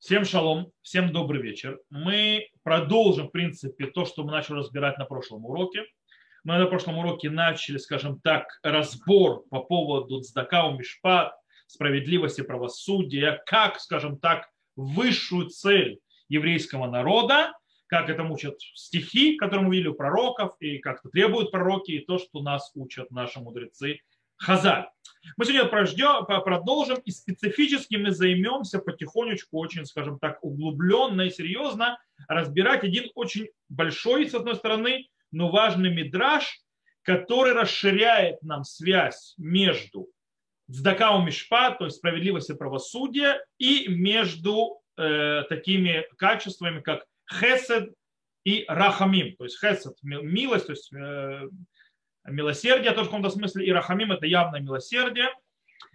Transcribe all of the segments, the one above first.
Всем шалом, всем добрый вечер. Мы продолжим, в принципе, то, что мы начали разбирать на прошлом уроке. Мы на прошлом уроке начали, скажем так, разбор по поводу цдака мишпат, справедливости, правосудия, как, скажем так, высшую цель еврейского народа, как это учат стихи, которые мы видели у пророков, и как это требуют пророки, и то, что нас учат наши мудрецы Хазаль. Мы сегодня прождем, продолжим и специфически мы займемся потихонечку, очень, скажем так, углубленно и серьезно разбирать один очень большой, с одной стороны, но важный мидраж, который расширяет нам связь между Цдакау Мишпа, то есть справедливость и правосудие, и между э, такими качествами, как Хесед и Рахамим. То есть Хесед – милость, то есть э, милосердие тоже в каком-то смысле, и рахамим это явное милосердие.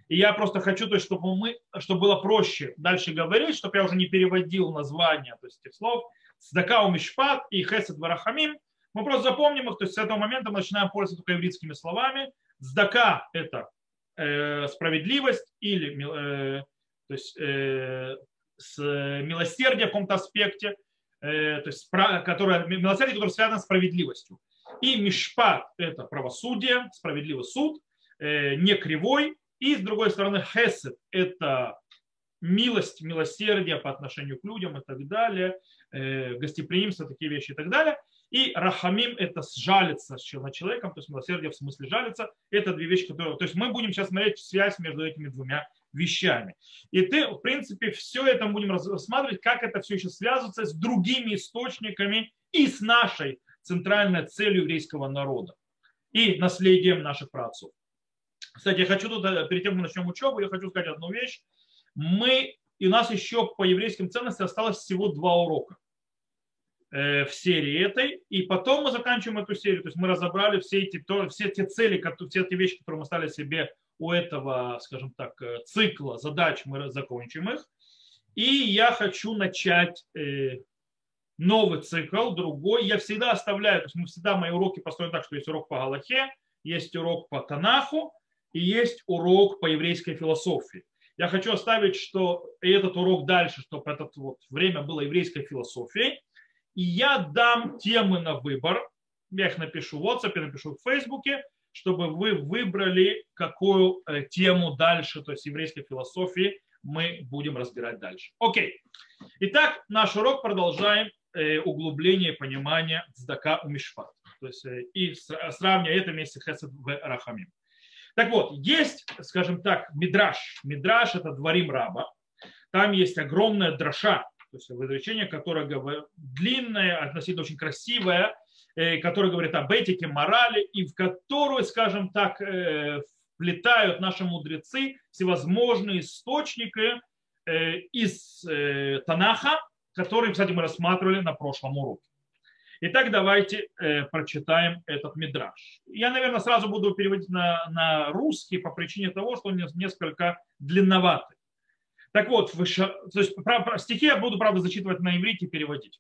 И я просто хочу, то есть, чтобы, мы, чтобы было проще дальше говорить, чтобы я уже не переводил названия то есть, этих слов. Сдака Мишпат и Хесед Варахамим. Мы просто запомним их, то есть с этого момента мы начинаем пользоваться только еврейскими словами. Сдака – это э, справедливость или э, то есть, э, с милосердие в каком-то аспекте, э, то есть, которое, милосердие, которое связано с справедливостью. И мишпат – это правосудие, справедливый суд, э, не кривой. И с другой стороны хесед – это милость, милосердие по отношению к людям и так далее, э, гостеприимство, такие вещи и так далее. И рахамим – это сжалиться над человеком, то есть милосердие в смысле жалиться. Это две вещи, которые... То есть мы будем сейчас смотреть связь между этими двумя вещами. И ты, в принципе, все это будем рассматривать, как это все еще связывается с другими источниками и с нашей центральной целью еврейского народа и наследием наших праотцов. Кстати, я хочу тут, э, перед тем, как мы начнем учебу, я хочу сказать одну вещь. Мы, и у нас еще по еврейским ценностям осталось всего два урока э, в серии этой, и потом мы заканчиваем эту серию, то есть мы разобрали все эти, то, все те цели, все эти вещи, которые мы стали себе у этого, скажем так, э, цикла задач, мы закончим их. И я хочу начать новый цикл, другой. Я всегда оставляю, то есть мы всегда мои уроки построены так, что есть урок по Галахе, есть урок по Танаху и есть урок по еврейской философии. Я хочу оставить, что и этот урок дальше, чтобы это вот время было еврейской философией. И я дам темы на выбор. Я их напишу в WhatsApp, напишу в Фейсбуке, чтобы вы выбрали, какую э, тему дальше, то есть еврейской философии, мы будем разбирать дальше. Окей. Итак, наш урок продолжаем углубление понимания цдака у мишпат. То есть э, и сравнивая это вместе хесед в рахамим. Так вот, есть, скажем так, мидраш. Мидраш – это дворим раба. Там есть огромная дроша, то есть изречение, которое длинное, относительно очень красивое, э, которое говорит об этике, морали, и в которую, скажем так, вплетают наши мудрецы всевозможные источники из Танаха, который, кстати, мы рассматривали на прошлом уроке. Итак, давайте э, прочитаем этот мидраж. Я, наверное, сразу буду переводить на, на русский по причине того, что он несколько длинноватый. Так вот, выше, то есть, про, про, стихи я буду, правда, зачитывать на иврите и переводить.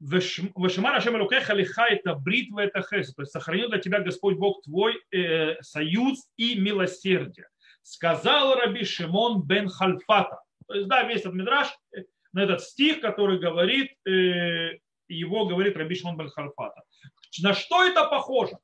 Вешимар Ашем лиха это бритва это хес. То есть сохранил для тебя Господь Бог твой э, союз и милосердие. Сказал Раби Шимон бен Хальфата. То есть, да, весь этот мидраж на этот стих, который говорит, э, его говорит Раби Шимон бен Харфата. На что это похоже?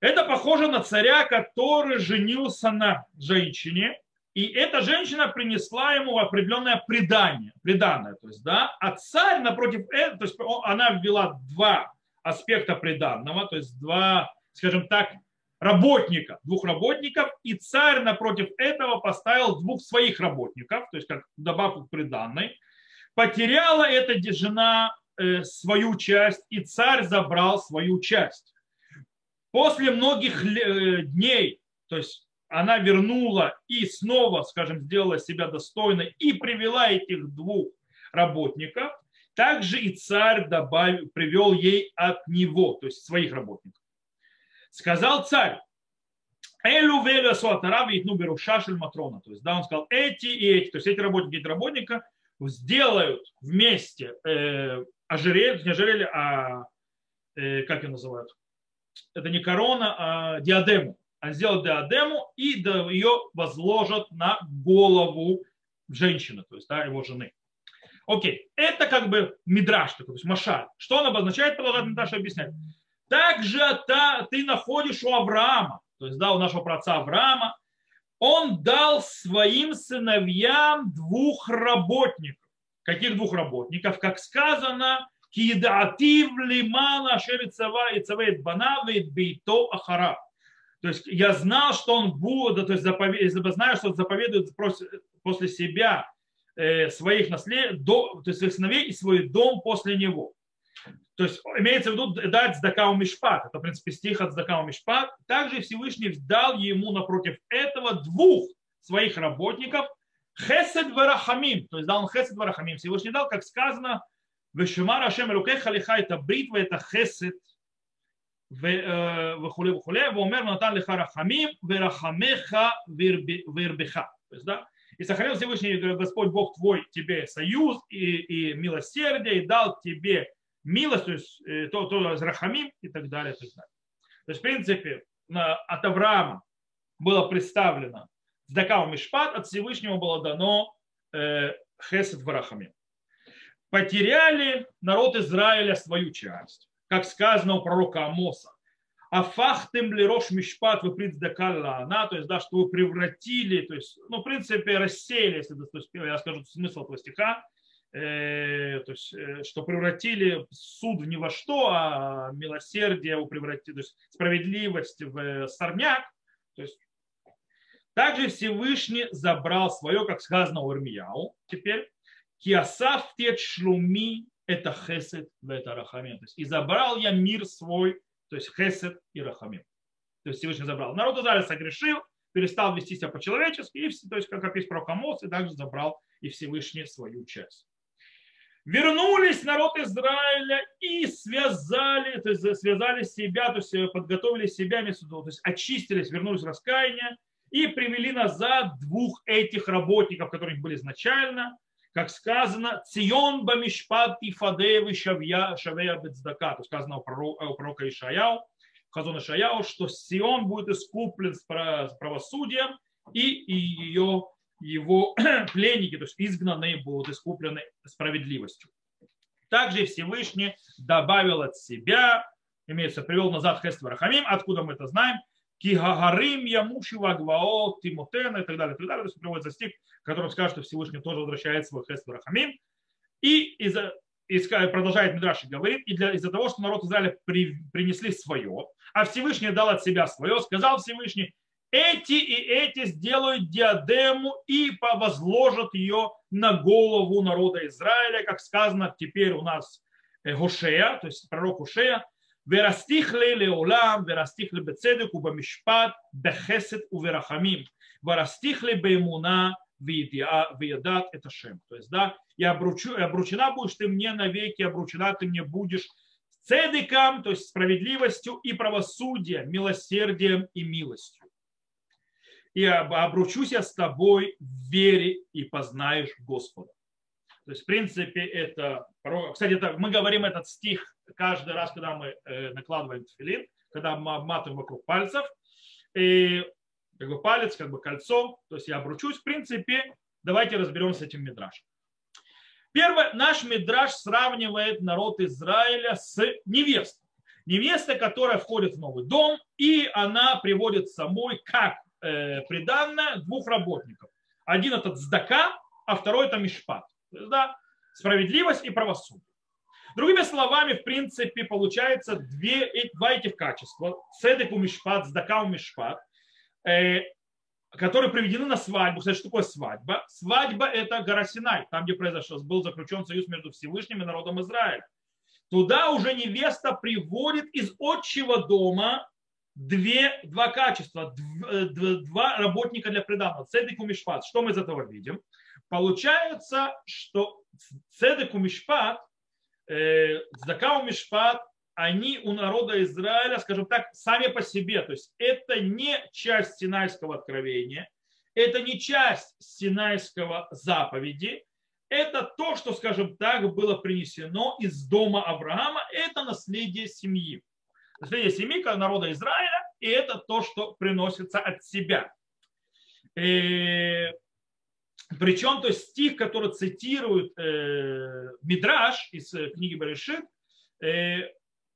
Это похоже на царя, который женился на женщине, и эта женщина принесла ему определенное предание, преданное, то есть, да, а царь напротив этого, то есть она ввела два аспекта преданного, то есть два, скажем так, работника, двух работников, и царь напротив этого поставил двух своих работников, то есть как добавку к приданной. Потеряла эта жена э, свою часть, и царь забрал свою часть. После многих э, дней, то есть она вернула и снова, скажем, сделала себя достойной и привела этих двух работников, также и царь добавил, привел ей от него, то есть своих работников. Сказал царь, Элю велю суатарави итну берушашель матрона. То есть, да, он сказал, эти и эти, то есть эти работники, эти работника сделают вместе э, ожерелье, не ожерелье, а э, как ее называют? Это не корона, а диадему. Они сделают диадему и ее возложат на голову женщины, то есть да, его жены. Окей, это как бы мидраж такой, то есть машаль. Что он обозначает, продолжает мидраш объяснять. Также та, ты находишь у Авраама, то есть да, у нашего праца Авраама, он дал своим сыновьям двух работников. Каких двух работников? Как сказано, кидаатив лимана шерицава и цавейт банавит бейто ахара. То есть я знал, что он будет, то есть заповед, знаю, что он заповедует после себя э, своих наслед, то есть своих сыновей и свой дом после него. То есть имеется в виду дать Здакау Мишпат. Это, в принципе, стих от Здакау Мишпат. Также Всевышний дал ему напротив этого двух своих работников Хесед Варахамим. То есть дал он Хесед Варахамим. Всевышний дал, как сказано, Вешемар Ашем Руке Халиха это бритва, это Хесед. Вахуле э, Вахуле, Вомер Натан Лиха Рахамим, Верахамеха Вербеха. То есть, да, и сохранил Всевышний Господь Бог твой тебе союз и, и милосердие, и дал тебе милость, то есть э, то, то Рахамим и так далее, и так далее. То есть, в принципе, от Авраама было представлено Здакау Мишпат, от Всевышнего было дано э, Хесед Варахамим. Потеряли народ Израиля свою часть, как сказано у пророка Амоса. А фахтем ли рош мишпат вы предздакалла она, то есть, да, что вы превратили, то есть, ну, в принципе, рассеяли, если то есть, я скажу смысл этого стиха, Э, то есть, э, что превратили суд в ни во что, а милосердие вы превратили, то есть справедливость в э, сорняк. То есть, также Всевышний забрал свое, как сказано у Ирмияу, теперь, киасав тет шлуми это хесед в это рахамим. То есть, и забрал я мир свой, то есть хесед и рахамим. То есть Всевышний забрал. Народ Израиля согрешил, перестал вести себя по-человечески, и, то есть, как описано про Камос, и также забрал и Всевышний свою часть. Вернулись народ Израиля и связали, то есть связали себя, то есть подготовили себя, то есть очистились, вернулись в раскаяние и привели назад двух этих работников, которые были изначально, как сказано, Цион Бамишпат и Фадеевы Шавья Шавея Бецдака, то сказано у пророка, у пророка Ишаяу, что Сион будет искуплен с правосудием и ее его пленники, то есть изгнанные, будут искуплены справедливостью. Также Всевышний добавил от себя, имеется, привел назад Хест Варахамим, откуда мы это знаем, Кигагарим, Ямуши, Вагвао, Тимотена и так далее, и так далее. То есть приводится стих, в котором скажет, что Всевышний тоже возвращает свой Хест Варахамим. И из-за и продолжает Мидраш говорит, и для, из-за того, что народ Израиля при, принесли свое, а Всевышний дал от себя свое, сказал Всевышний, эти и эти сделают диадему и повозложат ее на голову народа Израиля, как сказано теперь у нас э, Гошея, то есть пророк Гошея, «Верастихле леолам, верастихле бецедеку бамишпат, бехесет у верахамим, верастихле беймуна, Виедат это Шем. То есть, да, и обручу, обручена будешь ты мне навеки, обручена ты мне будешь цедиком, то есть справедливостью и правосудием, милосердием и милостью и обручусь я с тобой в вере и познаешь Господа. То есть, в принципе, это... Кстати, это, мы говорим этот стих каждый раз, когда мы э, накладываем филин, когда мы обматываем вокруг пальцев. И как бы палец, как бы кольцо. То есть я обручусь. В принципе, давайте разберемся с этим мидрашем. Первое, наш мидраш сравнивает народ Израиля с невестой. Невеста, которая входит в новый дом, и она приводит самой как э, приданное двух работников. Один это цдака, а второй это мишпат. Да, справедливость и правосудие. Другими словами, в принципе, получается две, два этих качества. Цедек у мишпат, цдака у мишпат, э, которые приведены на свадьбу. Кстати, что такое свадьба? Свадьба – это гора Синай, там, где произошел, был заключен союз между Всевышним и народом Израиля. Туда уже невеста приводит из отчего дома две, два качества, э, два работника для преданного. И Мишпат. Что мы из этого видим? Получается, что Цедек и Мишпат, э, и Мишпат, они у народа Израиля, скажем так, сами по себе. То есть это не часть Синайского откровения, это не часть Синайского заповеди, это то, что, скажем так, было принесено из дома Авраама, это наследие семьи наследие семьи народа Израиля, и это то, что приносится от себя. И Причем, то есть стих, который цитирует э, Мидраш из э, книги Баришит, э,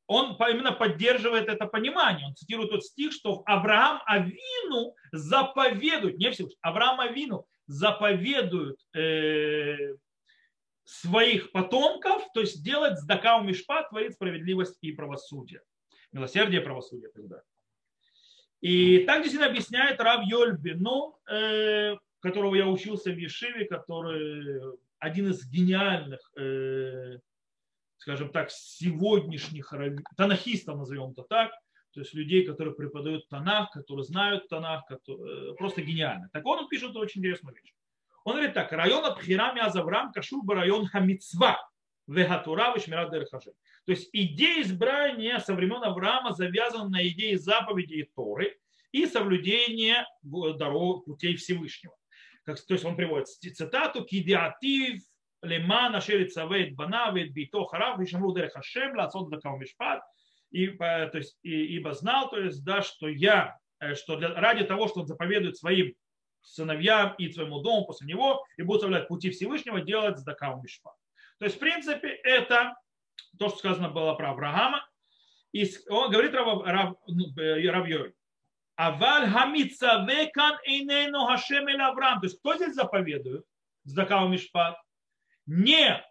он именно поддерживает это понимание. Он цитирует тот стих, что Авраам Авину заповедует, не Всевышний, Авраам Авину заповедует э, своих потомков, то есть делать сдакау мишпат, творит справедливость и правосудие. Милосердие и правосудие тогда. И так действительно объясняет Рав Йоль Бену, э, которого я учился в Ешиве, который один из гениальных, э, скажем так, сегодняшних танахистов, назовем это так, то есть людей, которые преподают Танах, которые знают Танах, которые, э, просто гениально. Так он пишет очень интересную вещь. Он говорит так, район Абхирами Азаврам Кашур район Хамицва, Вегатура Вишмират Дерхашем. То есть идея избрания со времен Авраама завязана на идее заповедей Торы и соблюдения дорог путей Всевышнего. Как, то есть он приводит цитату «Кидиатив леман ашер цавет бана вет бито харав вишамру дерех Хашем лацот дакау мишпат». И, то есть, и, ибо знал, то есть, да, что я, э, что для, ради того, что он заповедует своим сыновьям и своему дому после него, и будут соблюдать пути Всевышнего, делать дакау мишпат. То есть, в принципе, это то, что сказано было про Авраама. И он говорит Рав, Рав, ну, э, Рав Йой. Аваль хамицавекан эйнену хашем эль Авраам. То есть кто здесь заповедует? Здакау Мишпат. Не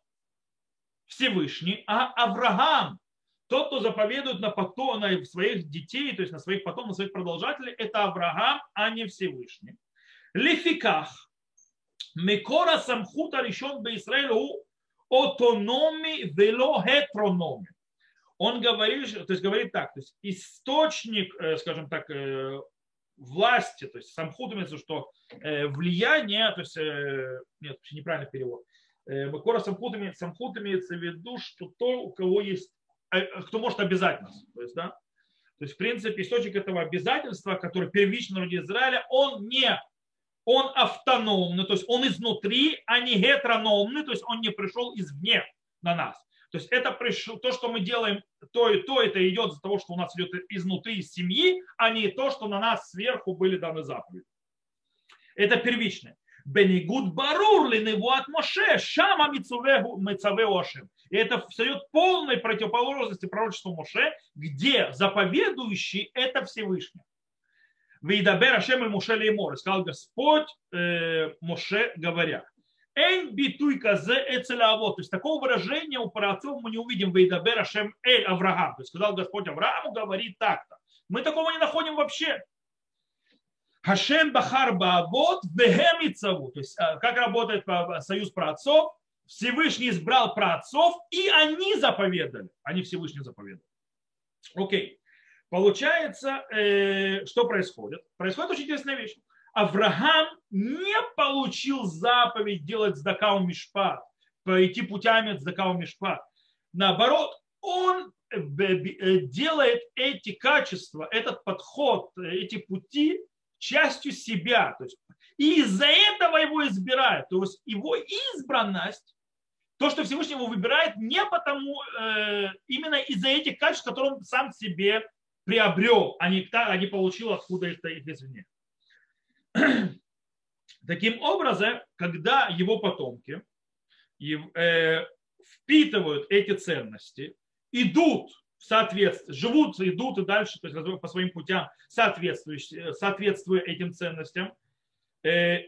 Всевышний, а Авраам. Тот, кто заповедует на, потом, на своих детей, то есть на своих потом, на своих продолжателей, это Авраам, а не Всевышний. Лификах. Мекора самхута решен бы Израилю автономи вело хетрономи. Он говорит, то есть говорит так, то есть источник, э, скажем так, э, власти, то есть самхут имеется, что э, влияние, то есть, нет, вообще неправильный перевод, Макора самхут, имеется, самхут имеется в виду, что то, у кого есть, кто может обязательно, то есть, да, то есть, в принципе, источник этого обязательства, который первично народе Израиля, он не он автономный, то есть он изнутри, а не гетерономный, то есть он не пришел извне на нас. То есть это пришло, то, что мы делаем, то и то, это идет из-за того, что у нас идет изнутри из семьи, а не то, что на нас сверху были даны заповеди. Это первичное. Бенигуд барур от Моше, шама мицавеу ашем. И это встает полной противоположности пророчеству Моше, где заповедующий это Всевышний. וידבר השם אל משה לאמור. Сказал Господь э, Моше говоря. אין ביטוי כזה אצל אבות. То есть такого выражения у праотцов мы не увидим. וידבר השם אל אברהם. То есть сказал Господь Аврааму, говорит так-то. Мы такого не находим вообще. השם בחר באבות והם ציוו. То есть э, как работает союз праотцов. Всевышний избрал праотцов, и они заповедали. Они Всевышний заповедали. Окей. Получается, э, что происходит? Происходит очень интересная вещь. Авраам не получил заповедь делать сдакау мишпат, пойти путями сдакау мишпат. Наоборот, он э, э, делает эти качества, этот подход, эти пути частью себя. То есть, и из-за этого его избирают. То есть его избранность, то, что Всевышний его выбирает, не потому, именно из-за этих качеств, которые он сам себе приобрел, а не, а не получил откуда это их извне. Таким образом, когда его потомки э, впитывают эти ценности, идут в соответствии, живут, идут и дальше, то есть по своим путям, соответствуя этим ценностям, э,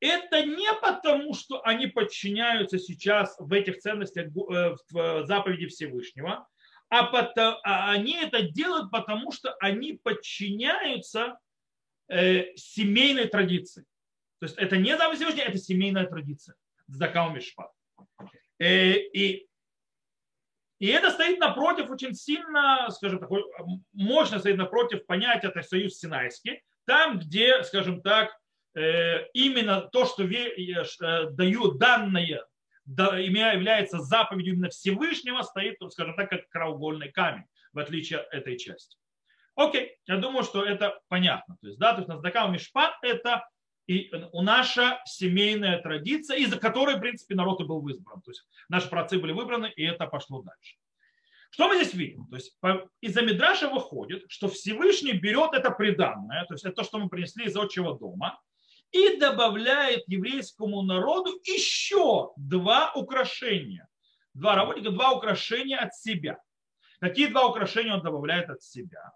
это не потому, что они подчиняются сейчас в этих ценностях э, в заповеди Всевышнего, а, потому, а они это делают, потому что они подчиняются э, семейной традиции. То есть это не заповедь Всевышнего, это семейная традиция. Здакау Мишпат. Э, и, и это стоит напротив очень сильно, скажем так, мощно стоит напротив понятия, это союз Синайский, там, где, скажем так, э, именно то, что э, дают данные является заповедью именно Всевышнего, стоит, скажем так, как краеугольный камень, в отличие от этой части. Окей, я думаю, что это понятно. То есть, да, то есть Наздакау Мишпат – это и наша семейная традиция, из-за которой, в принципе, народ и был избран. То есть наши працы были выбраны, и это пошло дальше. Что мы здесь видим? То есть из-за Мидраша выходит, что Всевышний берет это приданное, то есть это то, что мы принесли из отчего дома, и добавляет еврейскому народу еще два украшения. Два работника, два украшения от себя. Какие два украшения он добавляет от себя?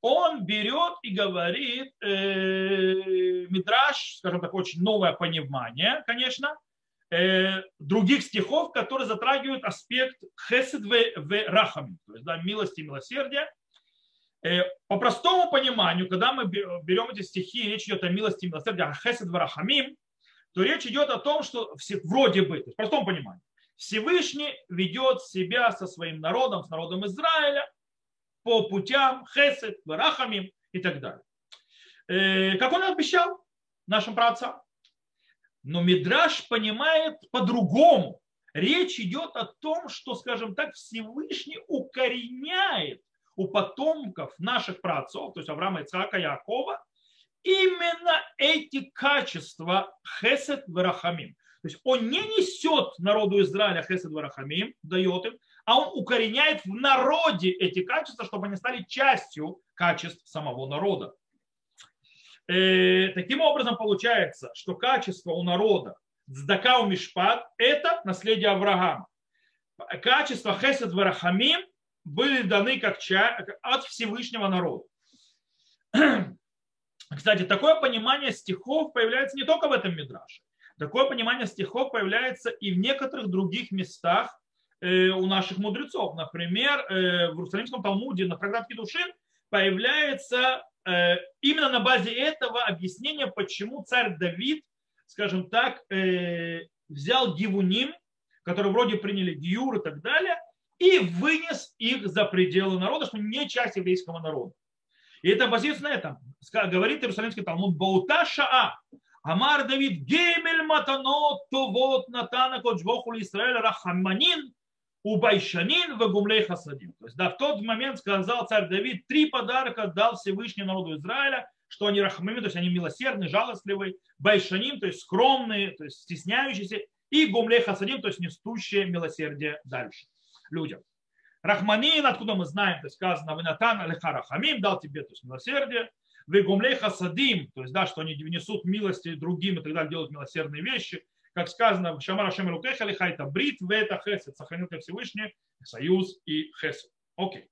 Он берет и говорит, э, Мидраш, скажем так, очень новое понимание, конечно, э, других стихов, которые затрагивают аспект хесед в рахами, то есть да, милости и милосердия. Э, по простому пониманию, когда мы берем эти стихи, речь идет о милости и милосердии, о хесед в рахамим, то речь идет о том, что вроде бы, в простом понимании, Всевышний ведет себя со своим народом, с народом Израиля по путям хесед, варахамим и так далее. Э, как он обещал нашим праотцам. Но Мидраш понимает по-другому. Речь идет о том, что, скажем так, Всевышний укореняет у потомков наших праотцов, то есть Авраама, Ицхака, Якова, именно эти качества хесед варахамим. То есть он не несет народу Израиля хесед варахамим, дает им, а он укореняет в народе эти качества, чтобы они стали частью качеств самого народа. Э, таким образом получается, что качество у народа Цдака у Мишпат – это наследие Авраама. Качества Хесед Варахамим были даны как ча... от Всевышнего народа. Кстати, такое понимание стихов появляется не только в этом Мидраше. Такое понимание стихов появляется и в некоторых других местах э, у наших мудрецов. Например, э, в Иерусалимском Талмуде на трактат Кедушин появляется э, именно на базе этого объяснение, почему царь Давид, скажем так, взял гивуним, которые вроде приняли гиюр и так далее, и вынес их за пределы народа, что не часть еврейского народа. И это базируется на этом. Говорит Иерусалимский Талмуд, Баута Шаа, Амар Давид, Гемель Матанот, Товот Натана Коджбоху Израиль Рахаманин, Убайшанин в Гумлей Хасадин. То есть, да, в тот момент сказал царь Давид, три подарка дал Всевышний народу Израиля, что они рахмами, то есть они милосердные, жалостливые, байшаним, то есть скромные, то есть стесняющиеся, и гумлей хасадим, то есть несущие милосердие дальше людям. Рахманин, откуда мы знаем, то есть сказано, Винатан Алиха Рахамим, дал тебе то есть, милосердие, Вегумлей Хасадим, то есть да, что они внесут милости другим и так далее, делают милосердные вещи, как сказано, Шамара Шемер Укеха Лихайта Брит, это Хесед, сохранил тебя Всевышний, союз и Хесед. Окей.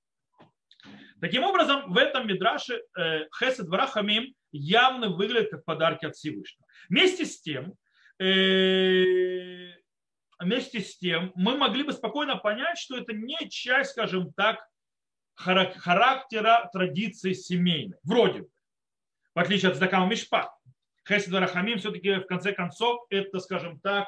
Таким образом, в этом Мидраше э, Хесед Варахамим явно выглядит как подарки от Всевышнего. Вместе с тем, э, вместе с тем, мы могли бы спокойно понять, что это не часть, скажем так, характера традиции семейной. Вроде бы. В отличие от Здакама Мишпа. Хесед Рахамим все-таки в конце концов это, скажем так,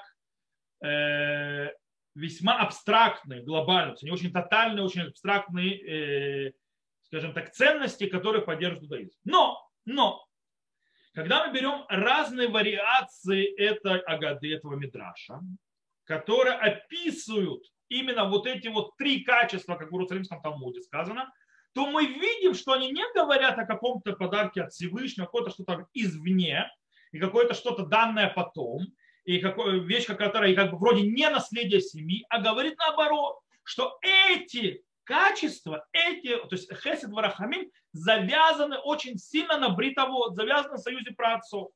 э, весьма абстрактные, глобальные, не очень тотальные, очень абстрактные, э, скажем так, ценности, которые поддерживают иудаизм. Но, но, когда мы берем разные вариации этой агады, этого мидраша, которые описывают именно вот эти вот три качества, как в Иерусалимском Талмуде сказано, то мы видим, что они не говорят о каком-то подарке от Всевышнего, какое-то что-то извне, и какое-то что-то данное потом, и какое, вещь, которая как бы вроде не наследие семьи, а говорит наоборот, что эти качества, эти, то есть хесед варахамим, завязаны очень сильно на бритовод, завязаны в союзе праотцов.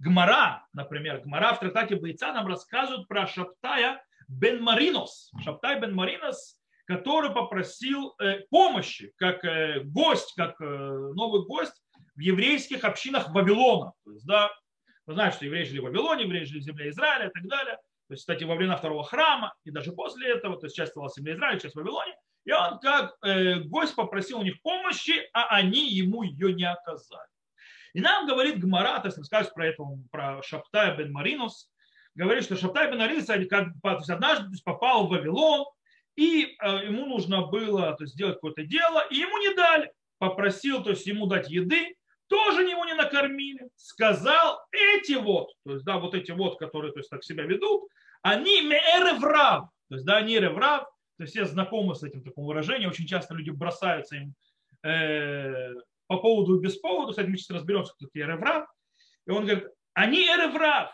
Гмара, например, Гмара в трактате Бойца нам рассказывают про Шаптая бен Маринос. Шаптай бен Маринос, который попросил э, помощи, как э, гость, как э, новый гость в еврейских общинах Вавилона. То есть, да, вы знаете, что евреи жили в Вавилоне, евреи жили в земле Израиля и так далее. То есть, кстати, во время второго храма и даже после этого, то есть часть была в земле Израиля, часть в Вавилоне. И он как гость попросил у них помощи, а они ему ее не оказали. И нам говорит Гмара, то есть рассказывает про этого, про Шаптая бен Маринус, говорит, что Шаптай бен Маринус однажды попал в Вавилон, и э, ему нужно было то есть, сделать какое-то дело, и ему не дали. Попросил то есть, ему дать еды, тоже его не накормили. Сказал, эти вот, то есть, да, вот эти вот, которые то есть, так себя ведут, они меэреврав, то есть, да, они реврав, то есть все знакомы с этим таким выражением, очень часто люди бросаются им э, по поводу и без повода, кстати, мы сейчас разберемся, кто такие эреврав, и он говорит, они эреврав,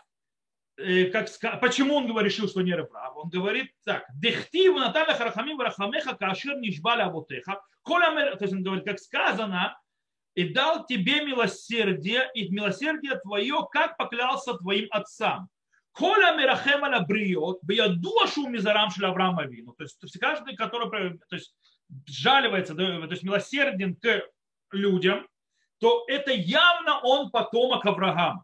э, как, почему он решил, что не эреврав? Он говорит так, дехтив наталя харахамим варахамеха кашир нишбаля авотеха, то есть он говорит, как сказано, и дал тебе милосердие, и милосердие твое, как поклялся твоим отцам. Коля Мирахема Лабриот, Беядуашу Мизарам Авраама Вину. То есть каждый, который то есть, жаливается, то есть милосерден к людям, то это явно он потомок Авраама.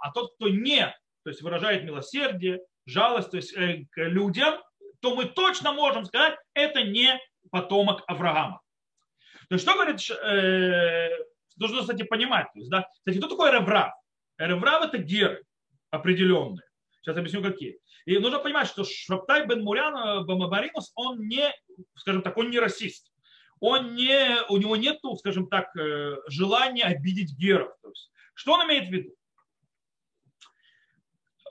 А тот, кто не, то есть выражает милосердие, жалость то есть, э, к людям, то мы точно можем сказать, это не потомок Авраама. То есть что говорит, э, нужно, кстати, понимать. То есть, да, кстати, кто такой Реврав? Реврав это геры определенные. Сейчас объясню, какие. И нужно понимать, что Шаптай бен Мурян э, Бамабаринус, он не, скажем так, он не расист. Он не, у него нет, скажем так, э, желания обидеть геров. То есть, что он имеет в виду?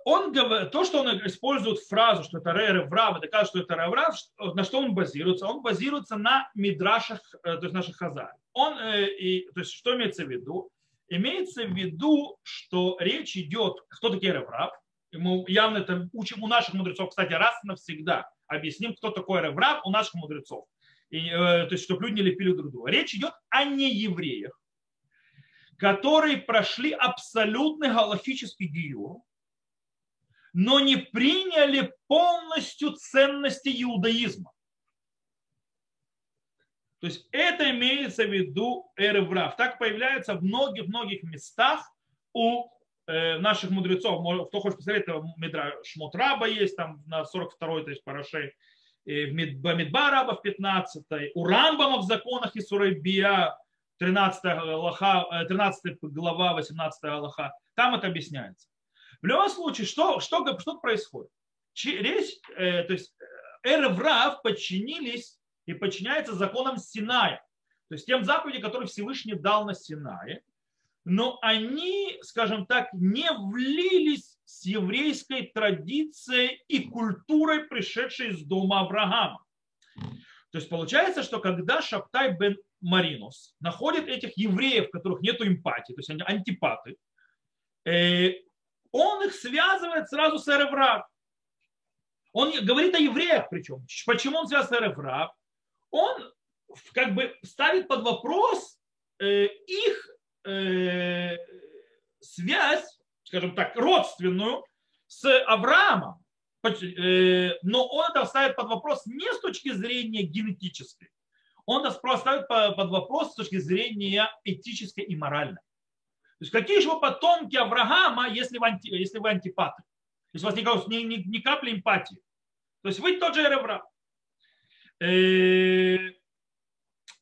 Он, то, что он использует фразу, что это Реврав, доказывает, что это Реврав, на что он базируется? Он базируется на мидрашах, э, то есть наших хазар. Он, и, то есть, что имеется в виду? Имеется в виду, что речь идет, кто такие Реврав? мы явно это учим у наших мудрецов, кстати, раз и навсегда объясним, кто такой реврав у наших мудрецов. И, э, то есть, чтобы люди не лепили друг друга. Речь идет о неевреях, которые прошли абсолютный галактический гиюр, но не приняли полностью ценности иудаизма. То есть это имеется в виду эреврав. Так появляется в многих-многих местах у наших мудрецов, кто хочет посмотреть, Медра Шмотраба есть, там на 42-й, то есть Парашей, Бамидбараба в 15 у Рамбама в законах и Сурайбия 13, Аллаха, 13 э, глава, 18 Аллаха, там это объясняется. В любом случае, что, что, что происходит? Речь, э, то есть Эреврав подчинились и подчиняются законам Синая, то есть тем заповедям, которые Всевышний дал на Синае, но они, скажем так, не влились с еврейской традицией и культурой, пришедшей из дома Авраама. То есть получается, что когда Шаптай бен Маринус находит этих евреев, которых нет эмпатии, то есть они антипаты, э, он их связывает сразу с Эреврав. Он говорит о евреях причем. Почему он связан с Эреврав? Он как бы ставит под вопрос э, их э, связь, скажем так, родственную с Авраамом. Э, но он это ставит под вопрос не с точки зрения генетической, он это ставит под вопрос с точки зрения этической и моральной. То есть какие же вы потомки Авраама, если вы, анти, если вы антипаты? Если у вас ни, ни, ни капли эмпатии. То есть вы тот же Эревра.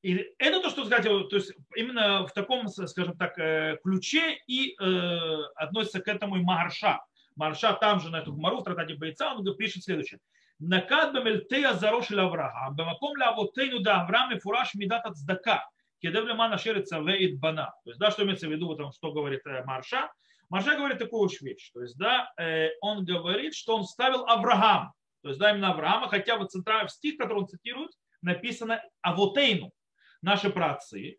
Э, и это то, что сказать, то есть именно в таком, скажем так, э, ключе и э, относится к этому и Марша. Марша там же на эту гмару в трактате Бойца, он пишет следующее. Накад бемельтея зарошил Авраам, бемаком ля авотейну да Авраам и фураж мидат от цдака, кедев лема нашерится веит бана. То есть, да, что имеется в виду, вот что говорит э, Марша. Марша говорит такую вещь. То есть, да, он говорит, что он ставил Авраам. То есть, да, именно Авраама, хотя вот центральный стих, который он цитирует, написано Авотейну наши працы.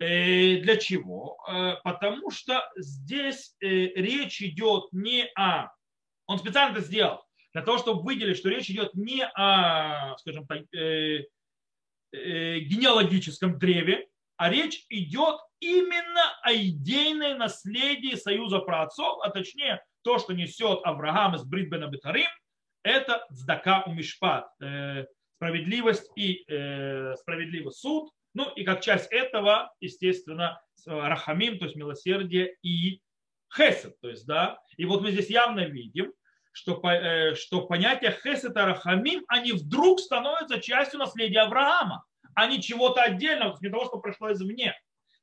Э, для чего? Э, потому что здесь э, речь идет не о... Он специально это сделал, для того, чтобы выделить, что речь идет не о, скажем так, генеалогическом древе, а речь идет именно о идейной наследии союза праотцов, а точнее то, что несет Авраам из Бритбена Бетарим, это здака у Мишпат, справедливость и справедливый суд, ну и как часть этого, естественно, рахамим, то есть милосердие и хесед. То есть, да, и вот мы здесь явно видим, что, э, что понятие хесед и рахамим, они вдруг становятся частью наследия Авраама, а не чего-то отдельного, не того, что пришло извне.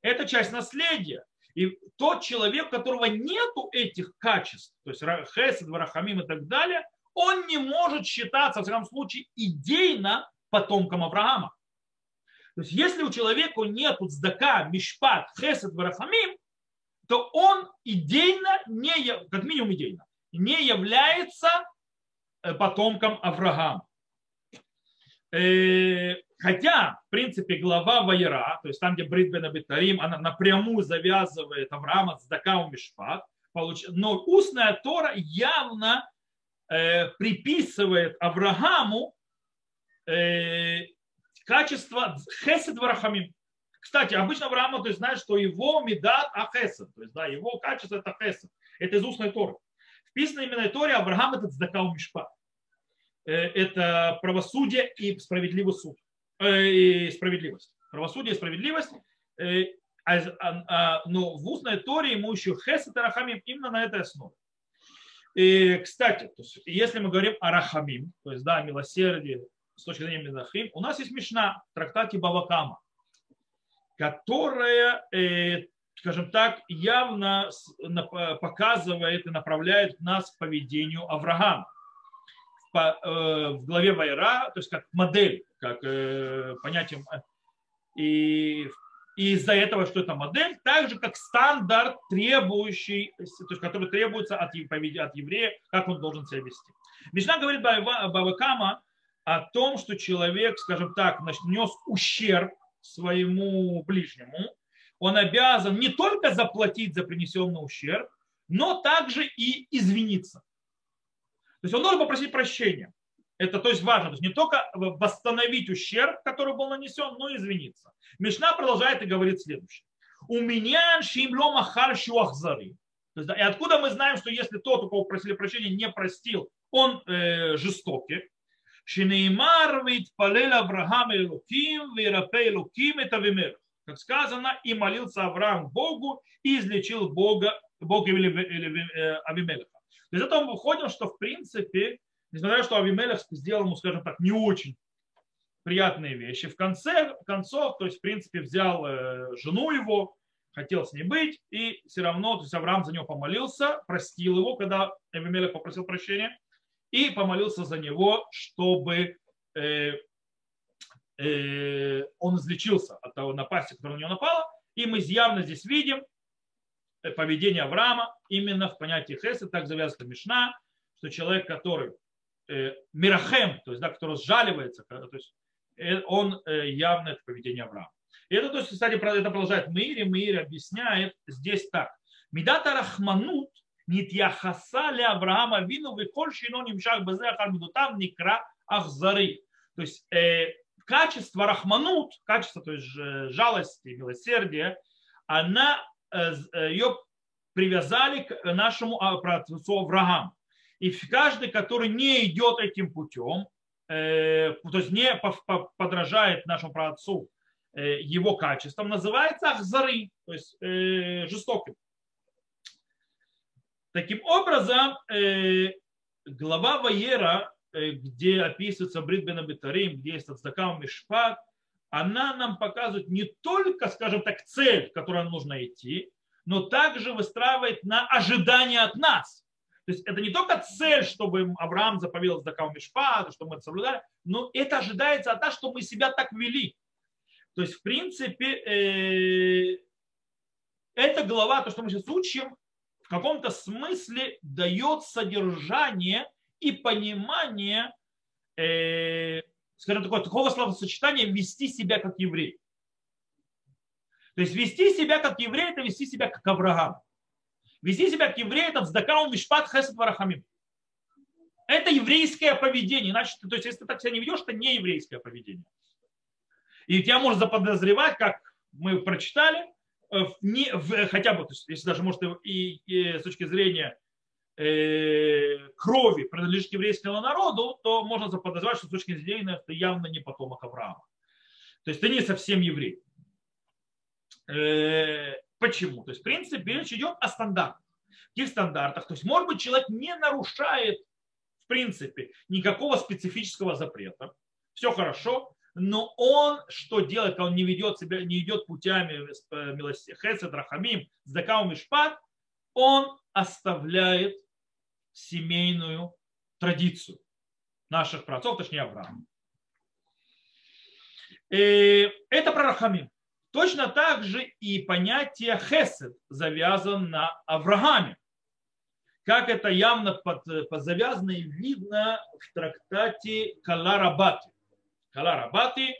Это часть наследия. И тот человек, у которого нету этих качеств, то есть хесед, рахамим и так далее, он не может считаться, в всяком случае, идейно потомком Авраама. То есть если у человека нет цдака, мишпат, хесед, варахамим, то он идейно, не, как минимум идейно, не является э, потомком Авраама. Э, хотя, в принципе, глава Вайра, то есть там, где Брит бен Абитарим, она напрямую завязывает Авраама с Дакау Мишпат, но устная Тора явно э, приписывает Аврааму качество хесед варахамим. Кстати, обычно Авраама, ты знаешь, что его медат ахесед, то есть да, его качество это хесед. Это из устной Торы. Вписано именно в Торе Авраам это цдакау мишпа. Э, это правосудие и справедливый суд. Э, и справедливость. Правосудие и справедливость. Э, а, а, а, но в устной Торе ему еще хесед и рахамим именно на этой основе. И, кстати, то есть, если мы говорим о рахамим, то есть, да, милосердие с точки зрения Мизахим, у нас есть Мишна в трактате Бавакама, которая, э, скажем так, явно показывает и направляет нас к поведению Авраама. По, э, в главе Вайра, то есть как модель, как э, понятием. И и из-за этого, что это модель, так же как стандарт, требующий, то есть, который требуется от, от еврея, как он должен себя вести. Мишна говорит Бавакама о том, что человек, скажем так, значит, нес ущерб своему ближнему, он обязан не только заплатить за принесенный ущерб, но также и извиниться. То есть он должен попросить прощения. Это то есть важно. То есть не только восстановить ущерб, который был нанесен, но и извиниться. Мишна продолжает и говорит следующее. У меня шимло махар шуахзары. И откуда мы знаем, что если тот, у кого просили прощения, не простил, он э, жестокий. Шинеймар ведь палел Авраам Элуким, верапе Элуким это вимер. Как сказано, и молился Авраам Богу, и излечил Бога, Бога или, или э, Авимелеха. Из этого мы выходим, что в принципе несмотря на то, что Авимелех сделал ему, скажем так, не очень приятные вещи, в конце концов, то есть, в принципе, взял э, жену его, хотел с ней быть, и все равно, то есть Авраам за него помолился, простил его, когда Авимелех попросил прощения, и помолился за него, чтобы э, э, он излечился от того напасти, которая на него напала. И мы явно здесь видим поведение Авраама именно в понятии Хеса, так завязана Мишна, что человек, который Э, мирахем, то есть, да, который сжаливается, то есть э, он э, явно это поведение Авраама. И это, то есть, кстати, это продолжает Мири, Мири объясняет здесь так. Медата рахманут нитьяхаса ле Авраама вину вихоль шино нимшах безе ахар медутав никра ахзары. То есть э, качество рахманут, качество то есть жалости, милосердия, она, э, ее привязали к нашему а, праотцу Аврааму. И каждый, который не идет этим путем, э, то есть не подражает нашему праотцу э, его качествам, называется ахзары, то есть э, жестоким. Таким образом, глава Ваера, где описывается Брит бен Абитарим, где есть Ацдакам Мишпат, она нам показывает не только, скажем так, цель, к которой нужно идти, но также выстраивает на ожидание от нас – то есть это не только цель, чтобы Авраам заповедал Здакау Мишпат, чтобы мы это соблюдали, но это ожидается от нас, чтобы мы себя так вели. То есть, в принципе, э, эта глава, то, что мы сейчас учим, в каком-то смысле дает содержание и понимание, э, скажем, такого, такого словосочетания вести себя как еврей. То есть вести себя как еврей, это вести себя как Авраам. Вести себя как еврей, это вздакаун мишпат хесед варахамим. Это еврейское поведение. Иначе, то есть, если ты так себя не ведешь, это не еврейское поведение. И тебя можно заподозревать, как мы прочитали, в, не, в, хотя бы, то есть, если даже, может, и, и с точки зрения э, крови принадлежит еврейскому народу, то можно заподозревать, что с точки зрения ты явно не потомок Авраама. То есть ты не совсем еврей. Э, Почему? То есть, в принципе, речь идет о стандартах. Каких стандартах? То есть, может быть, человек не нарушает, в принципе, никакого специфического запрета. Все хорошо, но он что делает, он не ведет себя, не идет путями э, милости, хесед, рахамим, здакау мишпат, он оставляет семейную традицию наших праотцов, точнее Авраама. И это про рахамим. Точно так же и понятие хесед завязан на Аврааме. Как это явно под, под завязано и видно в трактате Каларабати. Каларабати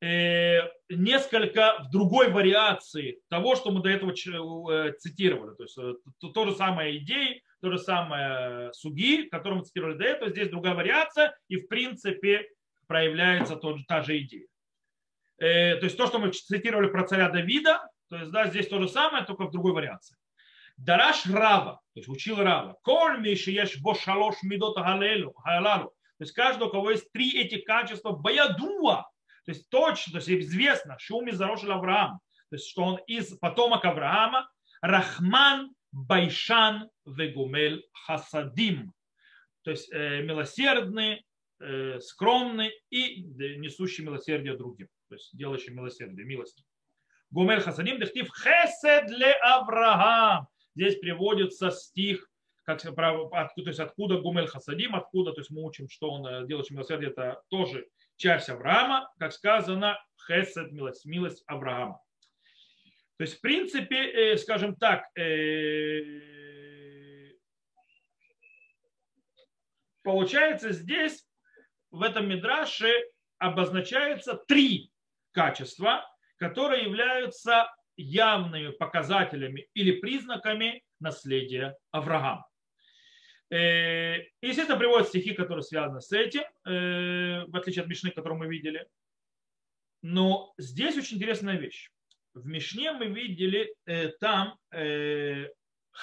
э, несколько в другой вариации того, что мы до этого э, цитировали. То есть э, то, то же самое идеи, то же самое суги, которые мы цитировали до этого. Здесь другая вариация, и в принципе проявляется тот, та же идея. То есть то, что мы цитировали про царя Давида, то есть да, здесь то же самое, только в другой вариации. Дараш Рава, то есть учил Рава. Коль миши еш бо шалош мидот халалу. То есть каждый, у кого есть три этих качества, баядуа, то есть точно, то есть известно, шуми зарошил Авраам, то есть что он из потомок Авраама, Рахман, Байшан, Вегумель, Хасадим. То есть э, милосердный, э, скромный и несущий милосердие другим. То есть делающий милосердие, милость. Гумель Хасадим, дехтив хесед ле Авраам. Здесь приводится стих, как, то есть откуда Гумель Хасадим, откуда, то есть мы учим, что он э, делающий милосердие, это тоже часть Авраама, как сказано, хесед, милость, милость Авраама. То есть, в принципе, э, скажем так, э, получается здесь, в этом мидраше обозначается три качества, которые являются явными показателями или признаками наследия Авраама. Э, естественно, приводят стихи, которые связаны с этим, в отличие от Мишны, которую мы видели. Но здесь очень интересная вещь в Мишне мы видели э, там э,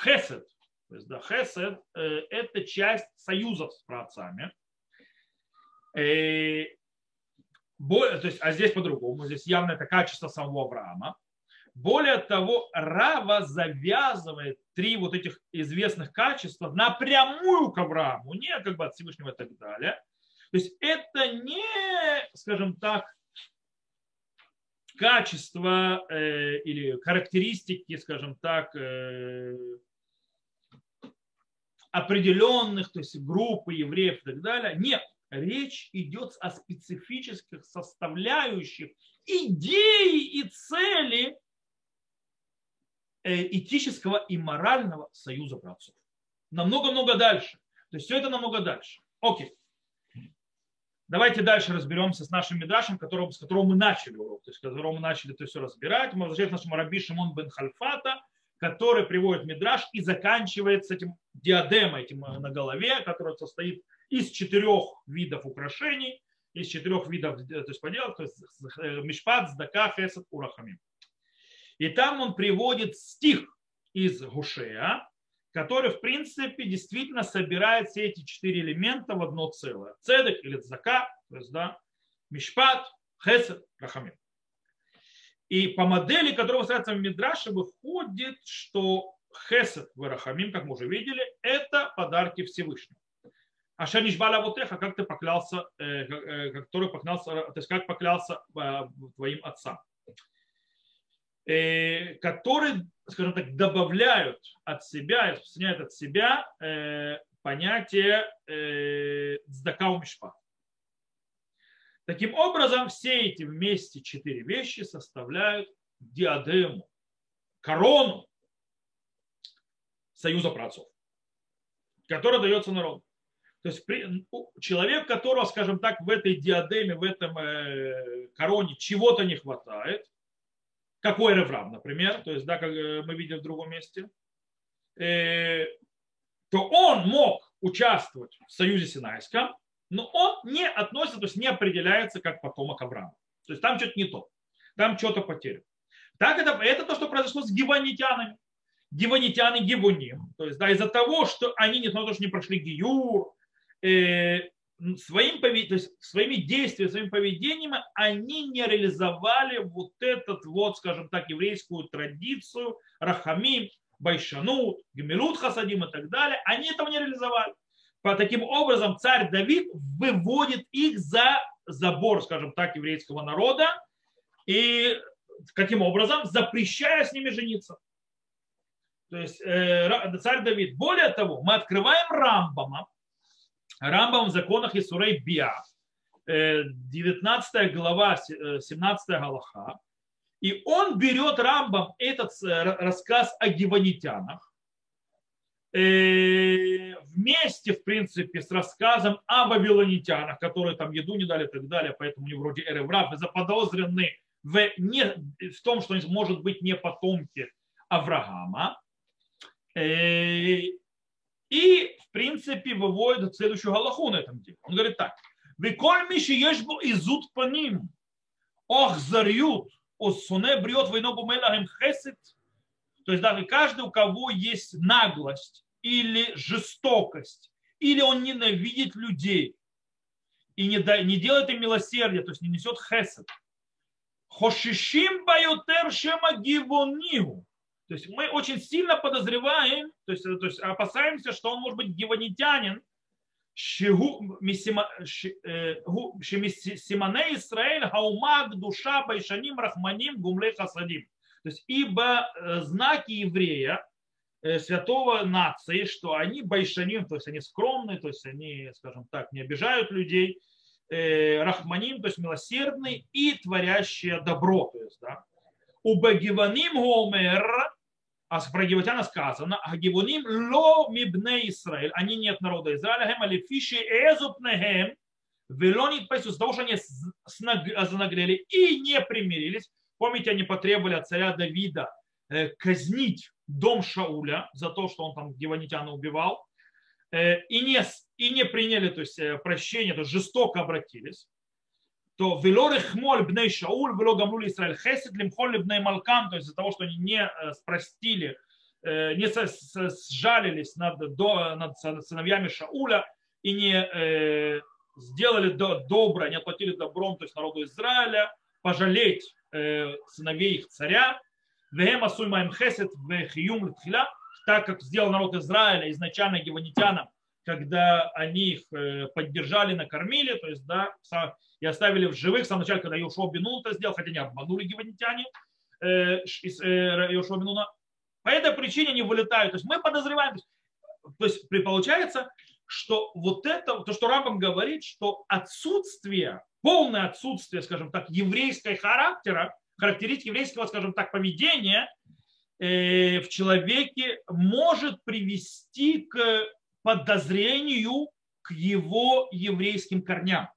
хесед. То есть, да, хесед э, это часть союзов с праотцами. Э, то есть, а здесь по-другому. Здесь явно это качество самого Авраама. Более того, Рава завязывает три вот этих известных качества напрямую к Аврааму, не как бы от Всевышнего и так далее. То есть это не, скажем так, качества э, или характеристики, скажем так, э, определенных, то есть группы евреев и так далее. Нет, речь идет о специфических составляющих идеи и цели этического и морального союза братцов. Намного-много дальше. То есть все это намного дальше. Окей. Давайте дальше разберемся с нашим Мидрашем, которого, с которого мы начали урок, то есть с которого мы начали это все разбирать. Мы возвращаемся к нашему Раби Шимон бен Хальфата, который приводит Мидраш и заканчивает с этим диадемой этим э, на голове, который состоит из четырех видов украшений, из четырех видов э, то есть поделок, то есть э, Мишпат, Сдака, Хесед, Урахамим. И там он приводит стих из Гушея, который, в принципе, действительно собирает все эти четыре элемента в одно целое. Цедек или цака, то есть, да, мишпат, хесед, рахамим. И по модели, которая выстраивается в Мидраше, выходит, что хесед в рахамим, как мы уже видели, это подарки Всевышнего. А шанишбаля вот эхо, как ты поклялся, э, э, который поклялся, то есть как поклялся э, твоим отцам. Э, которые, скажем так, добавляют от себя, распространяют от себя э, понятие э, цдака мишпат. Таким образом, все эти вместе четыре вещи составляют диадему, корону союза праотцов, которая дается народу. То есть человек, которого, скажем так, в этой диадеме, в этом короне чего-то не хватает, какой Реврам, например, то есть, да, как э, мы видим в другом месте, э, то он мог участвовать в союзе Синайском, но он не относится, то есть не определяется как потомок Авраама. То есть там что-то не то, там что-то потеряно. Так это, это то, что произошло с гиванитянами. Гиванитяне Гивуним. То есть да, из-за того, что они, не то, что не прошли Гиюр, э, своим, то есть своими действиями, своим поведением они не реализовали вот этот вот, скажем так, еврейскую традицию, рахамим, байшанут, гемилут хасадим и так далее. Они этого не реализовали. По таким образом царь Давид выводит их за забор, скажем так, еврейского народа и каким образом? Запрещая с ними жениться. То есть э, царь Давид. Более того, мы открываем Рамбама, Рамбам в законах Исурей Биа, 19 э, глава, 17 э, галаха, и он берет Рамбам этот э, рассказ о гиванитянах, вместе, в принципе, с рассказом о вавилонитянах, которые там еду не дали и так далее, поэтому они вроде Эреврав, и заподозрены в, не, в том, что они, может быть, не потомки Авраама. В принципе, выводит следующую галаху на этом деле. Он говорит так. Виколь миши ешбо изут по ним. ох зарют, осуне бриот войно бумелахем хесед. То есть даже каждый, у кого есть наглость или жестокость, или он ненавидит людей и не, да, не делает им милосердие, то есть не несет хесед. Хошишим баютер шема гивонигу. То есть мы очень сильно подозреваем, то есть, то есть опасаемся, что он может быть гивонитянин, Шимане Исраэль хаумаг душа байшаним рахманим гумлей хасадим. То есть ибо знаки еврея, святого нации, что они байшаним, то есть они скромные, то есть они, скажем так, не обижают людей, рахманим, то есть милосердный и творящие добро. То есть, да. У Багиваним Гомер, а про Гиватяна сказано, а Гиваним ло мибне Израиль, они нет народа Израиля, хем алифиши эзупнехем, велонит пойсу, с того, что они занагрели и не примирились. Помните, они потребовали от царя Давида казнить дом Шауля за то, что он там Гиванитяна убивал, и не, и не приняли то есть, прощение, то есть жестоко обратились, то вело рехмоль бней Шауль, вело гамлули Израиль хесед лимхоль бней Малкам, то есть из-за того, что они не спростили, не сжалились над, над сыновьями Шауля и не сделали доброе, не отплатили добром, то есть народу Израиля, пожалеть сыновей их царя, так как сделал народ Израиля изначально геванитянам, когда они их поддержали, накормили, то есть, да, и оставили в живых, в самом начале, когда Йошуа Бенун это сделал, хотя не обманули геванитяне из Йошуа Бенуна. По этой причине они вылетают. То есть мы подозреваем, то есть получается, что вот это, то, что Рамбам говорит, что отсутствие, полное отсутствие, скажем так, еврейского характера, характеристики еврейского, скажем так, поведения в человеке может привести к подозрению к его еврейским корням.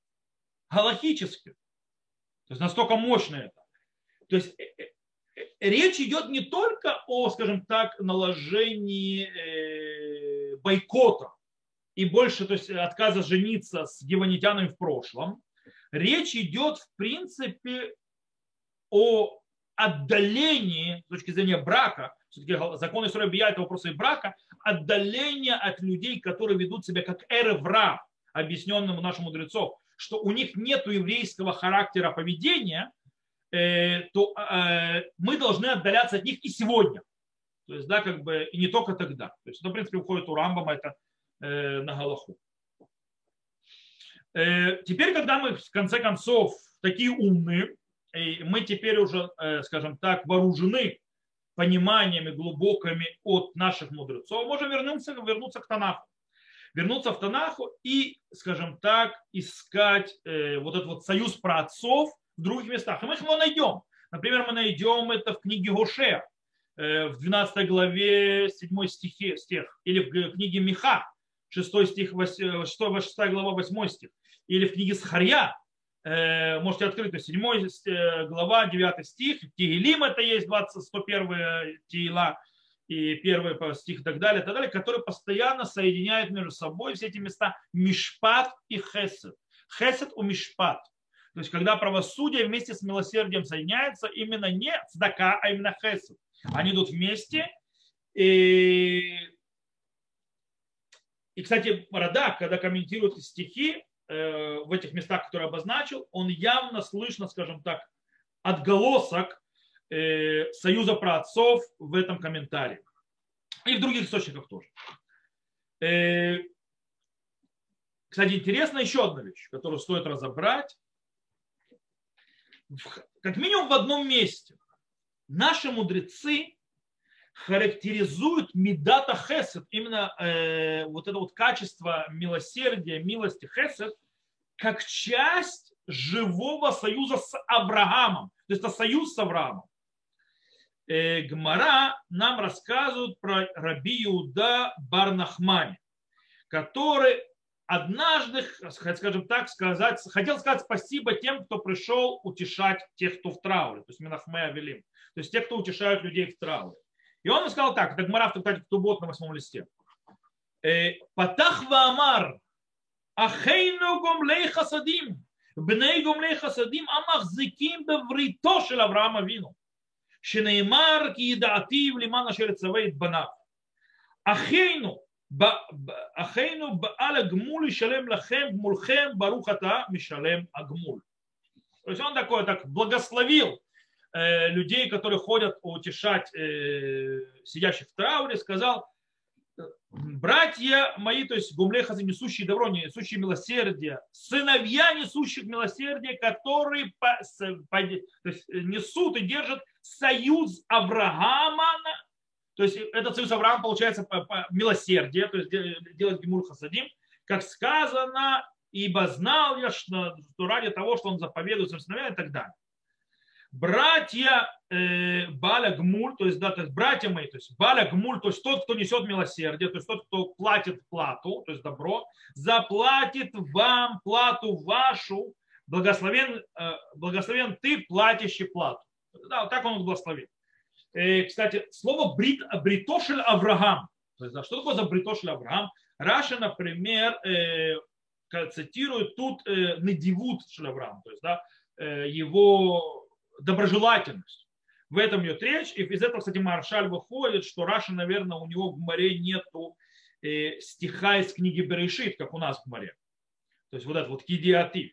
Галахически. То есть настолько мощно это. То есть речь идет не только о, скажем так, наложении бойкота и больше то есть, отказа жениться с геванитянами в прошлом. Речь идет, в принципе, о отдалении с точки зрения брака, все-таки закон Исроя Бия это вопросы брака, отдаление от людей, которые ведут себя как эревра, объясненному нашему мудрецов, что у них нет еврейского характера поведения, э, то э, мы должны отдаляться от них и сегодня. То есть, да, как бы, и не только тогда. То есть, это, в принципе, уходит у Рамбама, это э, на Галаху. Теперь, когда мы, в конце концов, такие умные, и мы теперь уже, э, скажем так, вооружены пониманиями глубокими от наших мудрецов, можем вернуться, вернуться к Танаху. Вернуться в Танаху и, скажем так, искать э, вот этот вот союз праотцов в других местах. И мы его найдем. Например, мы найдем это в книге Гошея, э, в 12 главе 7 стихе, стих, или в книге Миха, 6, стих, 8, 6, 6 глава 8 стих, или в книге Схарья, можете открыть, то 7 э, глава, 9 стих, Тигелим это есть 20, 101 Тиила и первый стих и так далее, и так далее, которые постоянно соединяют между собой все эти места Мишпат и Хесед. Хесед у Мишпат. То есть, когда правосудие вместе с милосердием соединяется, именно не цдака, а именно хесед. Они идут вместе. И, и кстати, Радак, когда комментирует стихи, Э, в этих местах, которые обозначил, он явно слышно, скажем так, отголосок э, союза праотцов в этом комментарии. И в других источниках тоже. Э, кстати, интересно еще одна вещь, которую стоит разобрать. Как минимум в одном месте наши мудрецы характеризуют медата хесед, именно э, вот это вот качество милосердия, милости хесед, как часть живого союза с Авраамом. То есть это союз с Авраамом. Э, Гмара нам рассказывают про Раби Иуда Барнахмани, который однажды, скажем так, сказать, хотел сказать спасибо тем, кто пришел утешать тех, кто в трауре, то есть Минахме Авелим, то есть тех, кто утешают людей в трауре. И он сказал так, так Мараф, кстати, Ктубот на восьмом листе. «Э, Патах ваамар, ахейну гумлей хасадим, бней гумлей хасадим, амахзиким беврито шел Авраама вину. Шинеймар ки едатив лимана шерцавейт банав. Ахейну, אחינו בעל הגמול ישלם לכם גמולכם, барухата, אתה агмул. То есть он такой так благословил людей, которые ходят утешать э, сидящих в трауре, сказал, братья мои, то есть гумлехазы, несущие добро, несущие милосердие, сыновья несущих милосердие, которые по, по, то есть несут и держат союз Авраама, то есть этот союз Авраама получается по, по милосердие, то есть делать Гимур Хасадим, как сказано, ибо знал я, что, что ради того, что он заповедует своим сыновьям и так далее братья э, Баля Гмуль, то есть, да, то есть братья мои, то есть Баля Гмуль, то есть тот, кто несет милосердие, то есть тот, кто платит плату, то есть добро, заплатит вам плату вашу, благословен, э, благословен ты, платящий плату. Да, вот так он благословит. Э, кстати, слово ברית, בריתו של אברהם, то есть, да, что такое за בריתו של אברהם? Раши, например, э, цитирует тут э, נדיבות אברהם, то есть, да, э, его доброжелательность. В этом идет речь. И из этого, кстати, Мааршаль выходит, что Раши, наверное, у него в Гемаре нету э, стиха из книги Берешит, как у нас в Гемаре. То есть вот это вот кидиатив.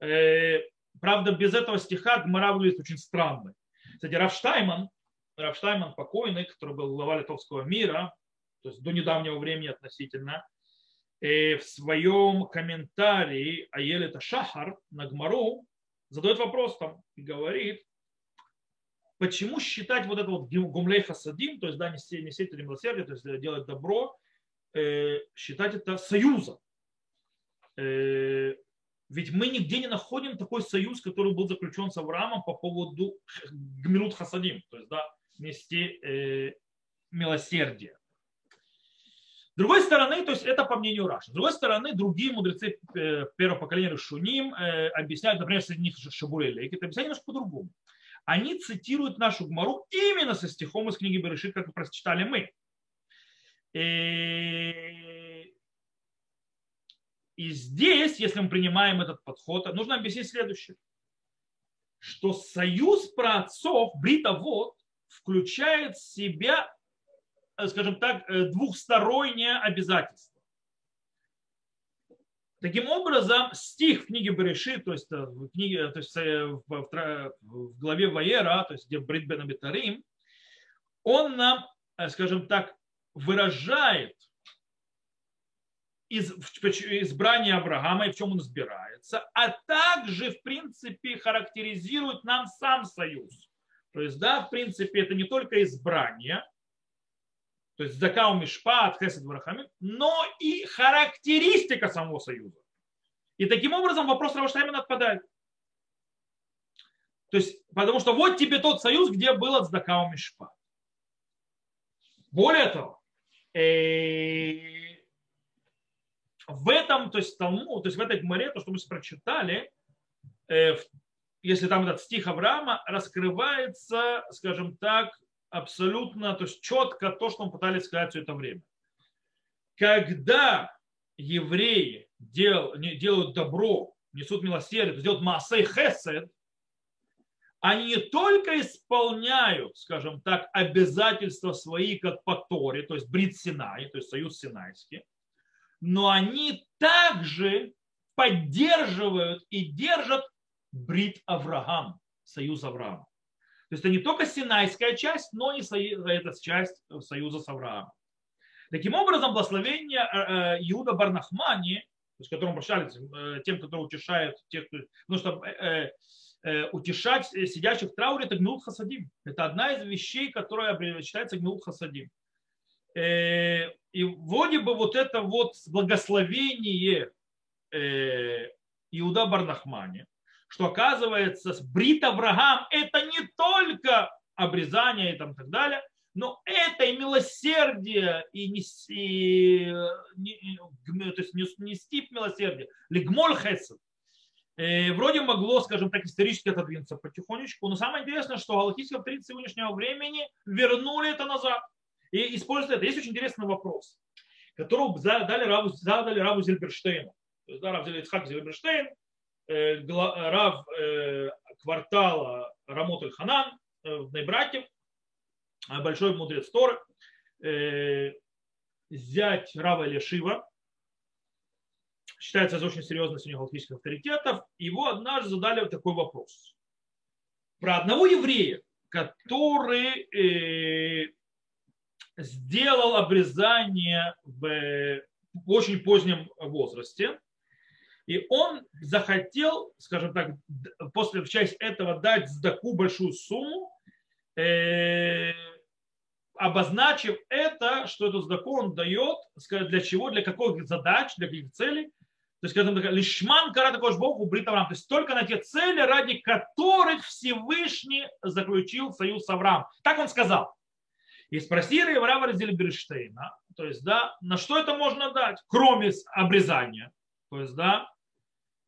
Э, правда, без этого стиха Гмара выглядит очень странно. Кстати, Рафштайман, Рафштайман покойный, который был глава Литовского мира, то есть до недавнего времени относительно, э, в своем комментарии Аелета Шахар на Гмару задает вопрос там и говорит, почему считать вот это вот гумлей хасадим, то есть да, нести, нести это милосердие, то есть делать добро, э, считать это союзом. Э, ведь мы нигде не находим такой союз, который был заключен с Авраамом по поводу гмилут хасадим, то есть да, нести э, милосердие другой стороны, то есть это по мнению Раши. С другой стороны, другие мудрецы э, первого поколения Шуним э, объясняют, например, среди них Шабурель, это объясняют немножко по-другому. Они цитируют нашу Гмару именно со стихом из книги Берешит, как прочитали мы. И, и здесь, если мы принимаем этот подход, нужно объяснить следующее. Что союз праотцов, бритовод, включает в себя Э, скажем так, э, двухстороннее обязательство. Таким образом, стих в книге Берешит, то есть, э, в, книге, то есть в, в, в главе Ваера, то есть где Брит Бен Абитарим, он нам, скажем так, выражает из, избрание Авраама и в чем он избирается, а также, в принципе, характеризирует нам сам союз. То есть, да, в принципе, это не только избрание, то есть закау мишпат, хесед варахамин, но и характеристика самого союза. И таким образом вопрос Равштаймена отпадает. То есть, потому что вот тебе тот союз, где был от Здакау Мишпат. Более того, э, в этом, то есть тому, то есть в этой гморе, то, что мы прочитали, э, если там этот стих Авраама, раскрывается, скажем так, абсолютно, то есть четко то, что мы пытались сказать все это время. Когда евреи дел, делают добро, несут милосердие, то делают маасей хесед, они не только исполняют, скажем так, обязательства свои, как по Торе, то есть Брит Синай, то есть Союз Синайский, но они также поддерживают и держат Брит Авраам, Союз Авраама. То есть это не только Синайская часть, но и эта часть союза с Авраамом. Таким образом, благословение э, э, Иуда Барнахмани, то есть которым прощались э, тем, которые утешают тех, кто, потому что утешать сидящих в трауре это гнут хасадим. Это одна из вещей, которая считается гнут хасадим. И вроде бы вот это вот благословение Иуда Барнахмани, что оказывается брит Авраам это не только обрезание и там так далее, но это и милосердие, и нести, не, то есть нести милосердие, лигмоль хесед. Э, вроде могло, скажем так, исторически отодвинуться потихонечку, но самое интересное, что галактические авторитеты сегодняшнего времени вернули это назад и используют это. Есть очень интересный вопрос, который задали Раву, задали Раву Зильберштейну. То есть, да, Рав Зильберштейн рав э, квартала Рамот Аль-Ханан в Нейбраке, большой мудрец Торы, зять Рава Лешива, считается из очень серьезных среди галактических авторитетов, его однажды задали вот такой вопрос. Про одного еврея, который э, сделал обрезание в, в очень позднем возрасте, и он захотел, скажем так, после в часть этого дать сдаку большую сумму, э, обозначив это, что эту сдаку он дает, для чего, для каких задач, для каких целей. То есть, скажем так, лишман кара такой Богу бритаврам. То есть, только на те цели, ради которых Всевышний заключил союз с Авраамом. Так он сказал. И спросили Авраама Зельберштейна, то есть, да, на что это можно дать, кроме обрезания. То есть, да,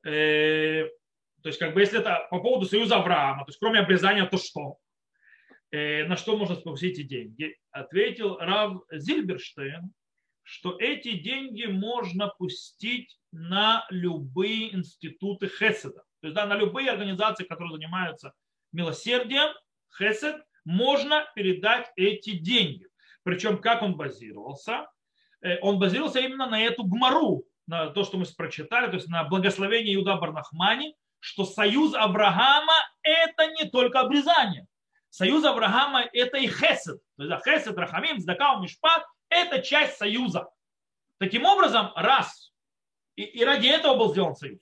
э, то есть, как бы, если это по поводу союза Авраама, то есть, кроме обрезания, то что? Э, на что можно спустить эти деньги? Ответил Рав Зильберштейн, что эти деньги можно пустить на любые институты Хеседа. То есть да, на любые организации, которые занимаются милосердием, Хесед, можно передать эти деньги. Причем как он базировался? Э, он базировался именно на эту гмару, на то, что мы прочитали, то есть на благословение Иуда Барнахмани, что союз Авраама – это не только обрезание. Союз Авраама – это и хесед. То есть хесед, рахамим, здакау, мишпат – это часть союза. Таким образом, раз, и, и ради этого был сделан союз,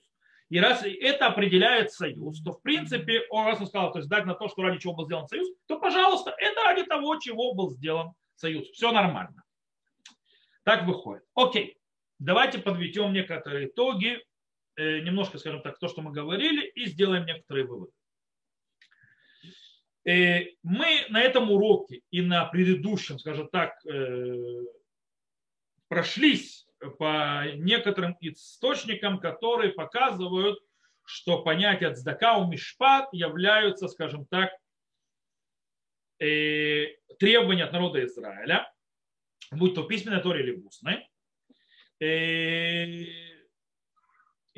и раз это определяет союз, то в принципе, он раз он сказал, то есть дать на то, что ради чего был сделан союз, то, пожалуйста, это ради того, чего был сделан союз. Все нормально. Так выходит. Окей, давайте подведем некоторые итоги, э, немножко, скажем так, то, что мы говорили, и сделаем некоторые выводы. Э, мы на этом уроке и на предыдущем, скажем так, э, прошлись по некоторым источникам, которые показывают, что понятия цдака у мишпат являются, скажем так, требования от народа Израиля, будь то письменной Торе или устной. И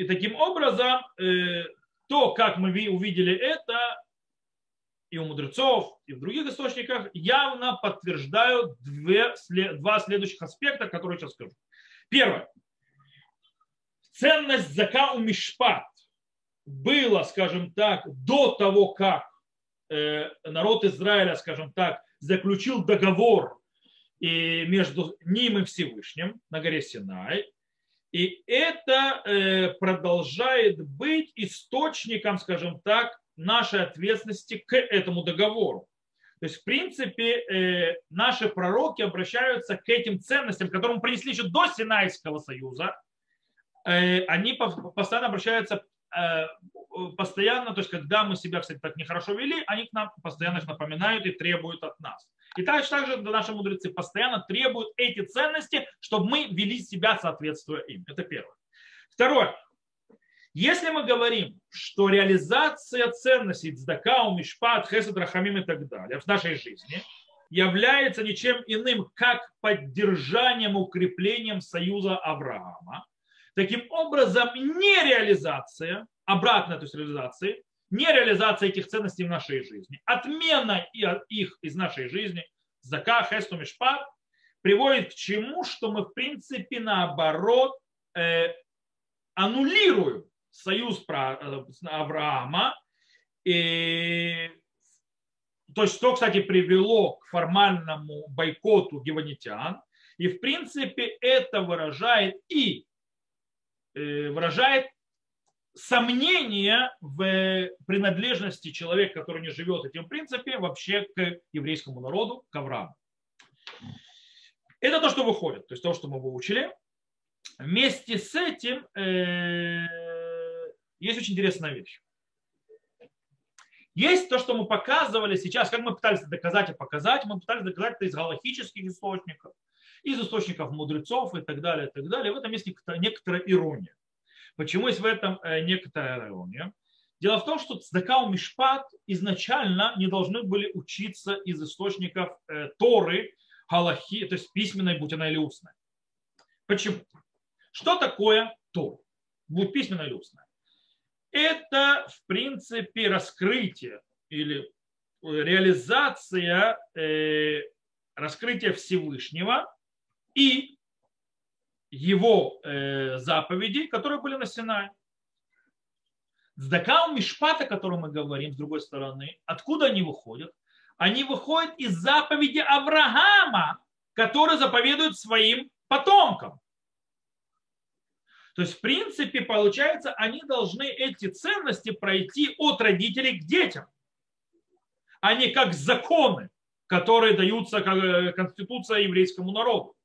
таким образом, то, как мы увидели это, и у мудрецов, и в других источниках явно подтверждают две, два следующих аспекта, которые сейчас скажу. Первое. Ценность зака у мишпат была, скажем так, до того, как э, народ Израиля, скажем так, заключил договор и между ним и Всевышним на горе Синай. И это э, продолжает быть источником, скажем так, нашей ответственности к этому договору. То есть, в принципе, э, наши пророки обращаются к этим ценностям, которые мы принесли еще до Синайского союза. Э, они постоянно обращаются постоянно, то есть когда мы себя, кстати, так нехорошо вели, они к нам постоянно их напоминают и требуют от нас. И также, также наши мудрецы постоянно требуют эти ценности, чтобы мы вели себя соответствуя им. Это первое. Второе. Если мы говорим, что реализация ценностей Цдакау, Мишпат, Хесед, Рахамим и так далее в нашей жизни является ничем иным, как поддержанием, укреплением союза Авраама, таким образом нереализация, обратная то есть реализации, нереализация этих ценностей в нашей жизни, отмена их из нашей жизни, Зака, Хесту, Мишпат, приводит к чему, что мы в принципе наоборот э, аннулируем союз э, Авраама. И, то есть, что, кстати, привело к формальному бойкоту геванитян. И, в принципе, это выражает и э, выражает сомнение в принадлежности человека, который не живет этим принципе, вообще к еврейскому народу, к Аврааму. Это то, что выходит, то есть то, что мы выучили. Вместе с этим э, есть очень интересная вещь. Есть то, что мы показывали сейчас, как мы пытались доказать и показать, мы пытались доказать это из галактических источников, из источников мудрецов и так далее, и так далее. В этом есть некоторая ирония. Почему есть в этом э, некоторая ирония? Дело в том, что Цдакау Мишпат изначально не должны были учиться из источников э, Торы, Галахи, то есть письменной, будь она или устной. Почему? Что такое Тор? Будь письменная или устная? это, в принципе, раскрытие или реализация э, раскрытия Всевышнего и его э, заповедей, которые были на Синае. Сдакау Мишпата, о котором мы говорим, с другой стороны, откуда они выходят? Они выходят из заповеди Авраама, который заповедует своим потомкам. То есть, в принципе, получается, они должны эти ценности пройти от родителей к детям, а не как законы, которые даются как э, конституция еврейскому народу.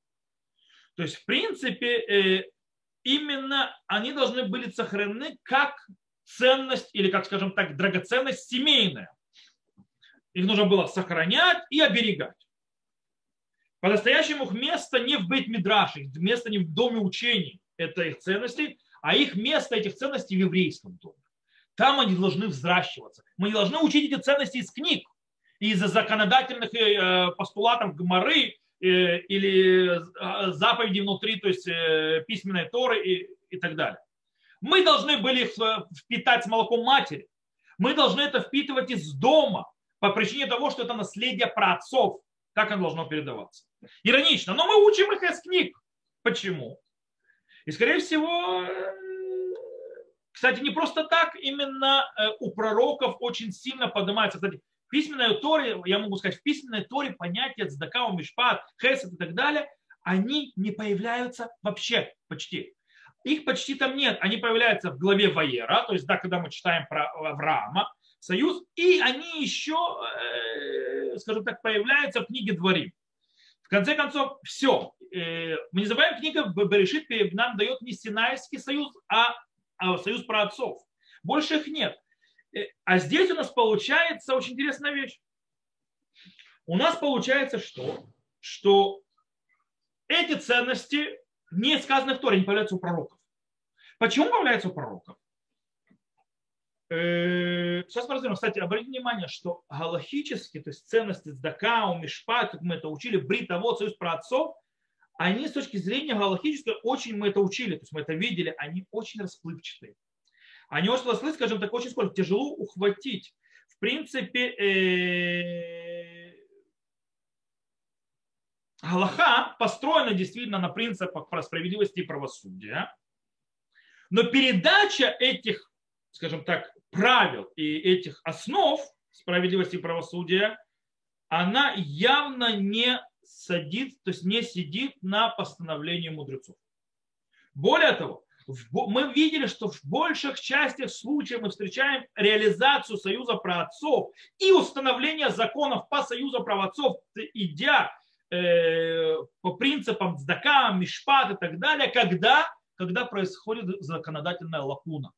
То есть, в принципе, э, именно они должны были сохранены как ценность или, как скажем так, драгоценность семейная. Их нужно было сохранять и оберегать. По-настоящему их место не в Бейт-Мидраше, место не в доме учений, это их ценности, а их место этих ценностей в еврейском доме. Там они должны взращиваться. Мы не должны учить эти ценности из книг, из законодательных э, постулатов Гмары э, или э, заповедей внутри, то есть письменной Торы и, и так далее. Мы должны были э, впитать с молоком матери. Мы должны это впитывать из дома по причине того, что это наследие праотцов. Так оно должно передаваться. Иронично, но мы учим их из книг. Почему? И, скорее всего, э, кстати, не просто так, именно э, у пророков очень сильно поднимается. Кстати, письменной Торе, я могу сказать, в письменной Торе понятия цдакау, мишпат, хесед и так далее, они не появляются вообще почти. Их почти там нет. Они появляются в главе Ваера, то есть, да, когда мы читаем про Авраама, союз, и они еще, э, скажем так, появляются в книге Дворим. В конце концов, все. Э, мы не забываем, книга Берешит нам дает не Синайский союз, а, а союз про отцов. Больше их нет. Э, а здесь у нас получается очень интересная вещь. У нас получается что? Что эти ценности не сказаны в Торе, не появляются у пророков. Почему появляются у пророков? Э, сейчас мы разберем. Кстати, обратите внимание, что галахически, то есть ценности Цдака, Мишпат, как мы это учили, Брита, вот союз про отцов, они с точки зрения галахической очень мы это учили, то есть мы это видели, они очень расплывчатые. Они очень расплывчатые, скажем так, очень сколько тяжело ухватить. В принципе, э, Галаха построена действительно на принципах справедливости и правосудия, но передача этих, скажем так, правил и этих основ справедливости и правосудия, она явно не садит, то есть не сидит на постановлении мудрецов. Более того, мы видели, что в больших частях случаев мы встречаем реализацию союза праотцов и установление законов по союзу праотцов, идя Э, по принципам цдака, мишпат и так далее, когда, когда происходит законодательная лакуна.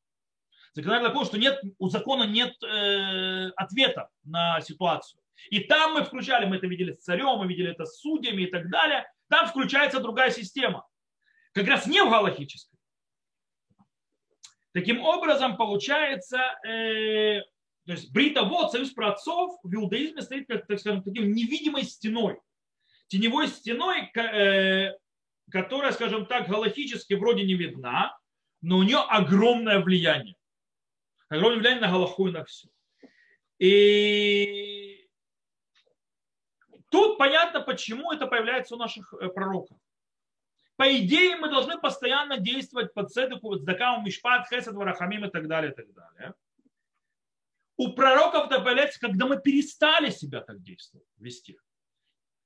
Законодательная лакуна, что нет, у закона нет э, ответа на ситуацию. И там мы включали, мы это видели с царем, мы видели это с судьями и так далее, там включается другая система. Как раз не в галахической. Таким образом, получается, э, то есть бритовод, союз праотцов в иудаизме стоит, как, так скажем, таким невидимой стеной теневой стеной, э, которая, скажем так, галактически вроде не видна, но у нее огромное влияние. Огромное влияние на Галаху и на все. И тут понятно, почему это появляется у наших э, пророков. По идее, мы должны постоянно действовать по цедеку, цдакам, мишпат, хесед, варахамим и так далее, и так далее. У пророков это появляется, когда мы перестали себя так действовать, вести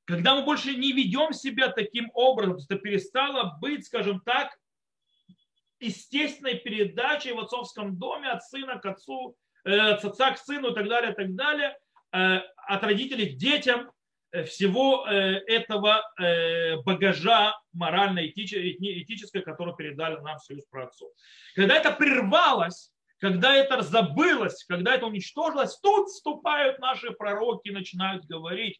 когда мы больше не ведем себя таким образом, это перестало быть, скажем так, естественной передачей в отцовском доме от сына к отцу, э, от отца к сыну и так далее, и так далее, э, от родителей к детям э, всего этого багажа морально-этического, который передали нам в союз про отцов. Когда это прервалось, когда это забылось, когда это уничтожилось, тут вступают наши пророки и начинают говорить,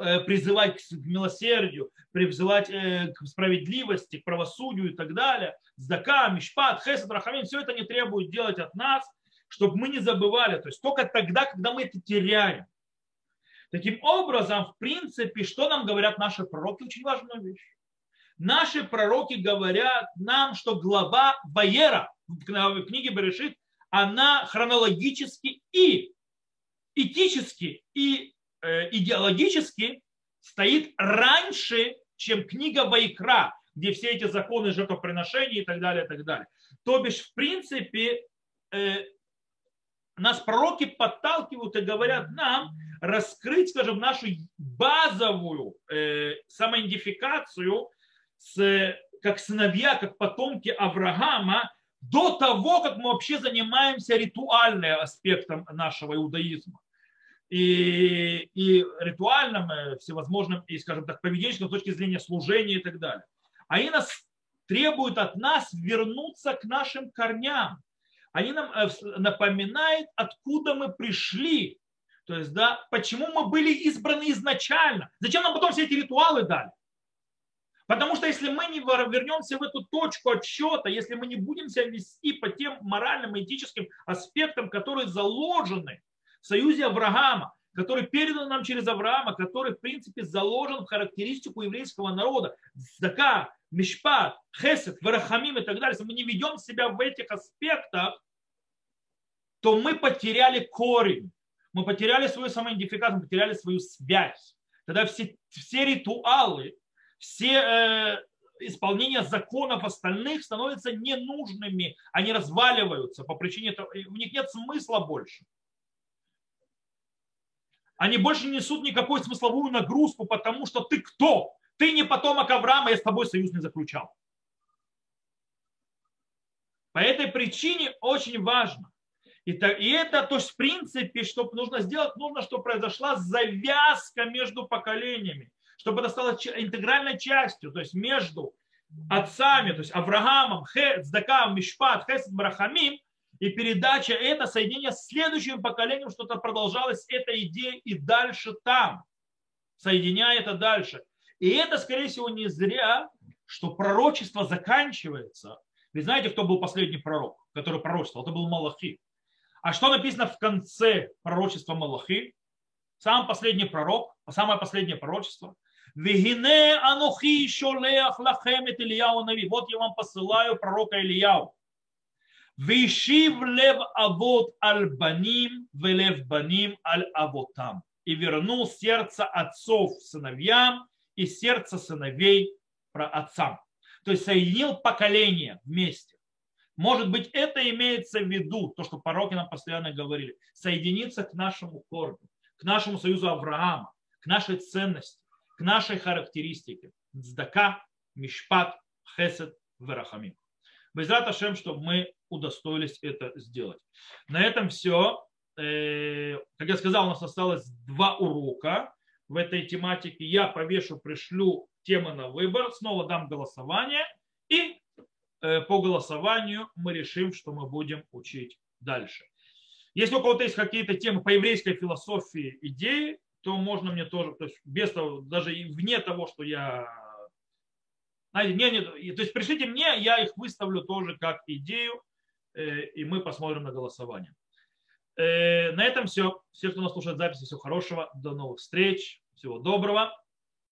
Э, призывать к милосердию, призывать э, к справедливости, к правосудию и так далее. Здака, Мишпат, Хесед, Рахамин, все это не требует делать от нас, чтобы мы не забывали. То есть только тогда, когда мы это теряем. Таким образом, в принципе, что нам говорят наши пророки? Очень важная вещь. Наши пророки говорят нам, что глава Ваера в книге Берешит, она хронологически и этически, и э, идеологически стоит раньше, чем книга Вайкра, где все эти законы жертвоприношений и так далее, и так далее. То бишь, в принципе, э, нас пророки подталкивают и говорят нам раскрыть, скажем, нашу базовую э, самоидентификацию с, как сыновья, как потомки Авраама, до того, как мы вообще занимаемся ритуальным аспектом нашего иудаизма. И, и ритуальным, э, всевозможным, и, скажем так, поведенческим с точки зрения служения и так далее. Они нас требуют от нас вернуться к нашим корням. Они нам э, напоминают, откуда мы пришли. То есть, да, почему мы были избраны изначально. Зачем нам потом все эти ритуалы дали? Потому что если мы не вернемся в эту точку отсчета, если мы не будем себя вести по тем моральным и этическим аспектам, которые заложены в союзе Авраама, который передан нам через Авраама, который, в принципе, заложен в характеристику еврейского народа. Здака, Мишпат, Хесед, Варахамим и так далее. Если мы не ведем себя в этих аспектах, то мы потеряли корень. Мы потеряли свою самоидентификацию, мы потеряли свою связь. Тогда все, все ритуалы, все э, исполнения законов остальных становятся ненужными, они разваливаются по причине того, у них нет смысла больше. Они больше не несут никакую смысловую нагрузку, потому что ты кто? Ты не потомок Авраама, я с тобой союз не заключал. По этой причине очень важно. И, и это, то есть, в принципе, что нужно сделать, нужно, чтобы произошла завязка между поколениями чтобы это стало интегральной частью, то есть между отцами, то есть Авраамом, Цдакам, Мишпат, Хесед, Барахамим, и передача это, соединение с следующим поколением, что-то продолжалось, эта идея и дальше там, соединяя это дальше. И это, скорее всего, не зря, что пророчество заканчивается. Вы знаете, кто был последний пророк, который пророчествовал? Это был Малахи. А что написано в конце пророчества Малахи? Сам последний пророк, самое последнее пророчество – Вегине анухи шолеах лахем et Ильяу Нави. Вот я вам посылаю пророка Ильяу. Вишив лев авод аль баним, велев баним аль авотам. И вернул сердце отцов сыновьям и сердце сыновей про отцам. То есть соединил поколение вместе. Может быть, это имеется в виду, то, что пророки нам постоянно говорили, соединиться к нашему корню, к нашему союзу Авраама, к нашей ценности к нашей характеристике. Цдака, Мишпат, Хесед, Верахамим. Безрат Ашем, чтобы мы удостоились это сделать. На этом все. Э, как я сказал, у нас осталось два урока в этой тематике. Я повешу, пришлю темы на выбор, снова дам голосование. И э, по голосованию мы решим, что мы будем учить дальше. Если у кого-то есть какие-то темы по еврейской философии, идеи, то можно мне тоже, то есть без того, даже вне того, что я знаете, не, не, то есть пришлите мне, я их выставлю тоже как идею, э, и мы посмотрим на голосование. Э, на этом все. Все, кто нас слушает записи, всего хорошего. До новых встреч. Всего доброго.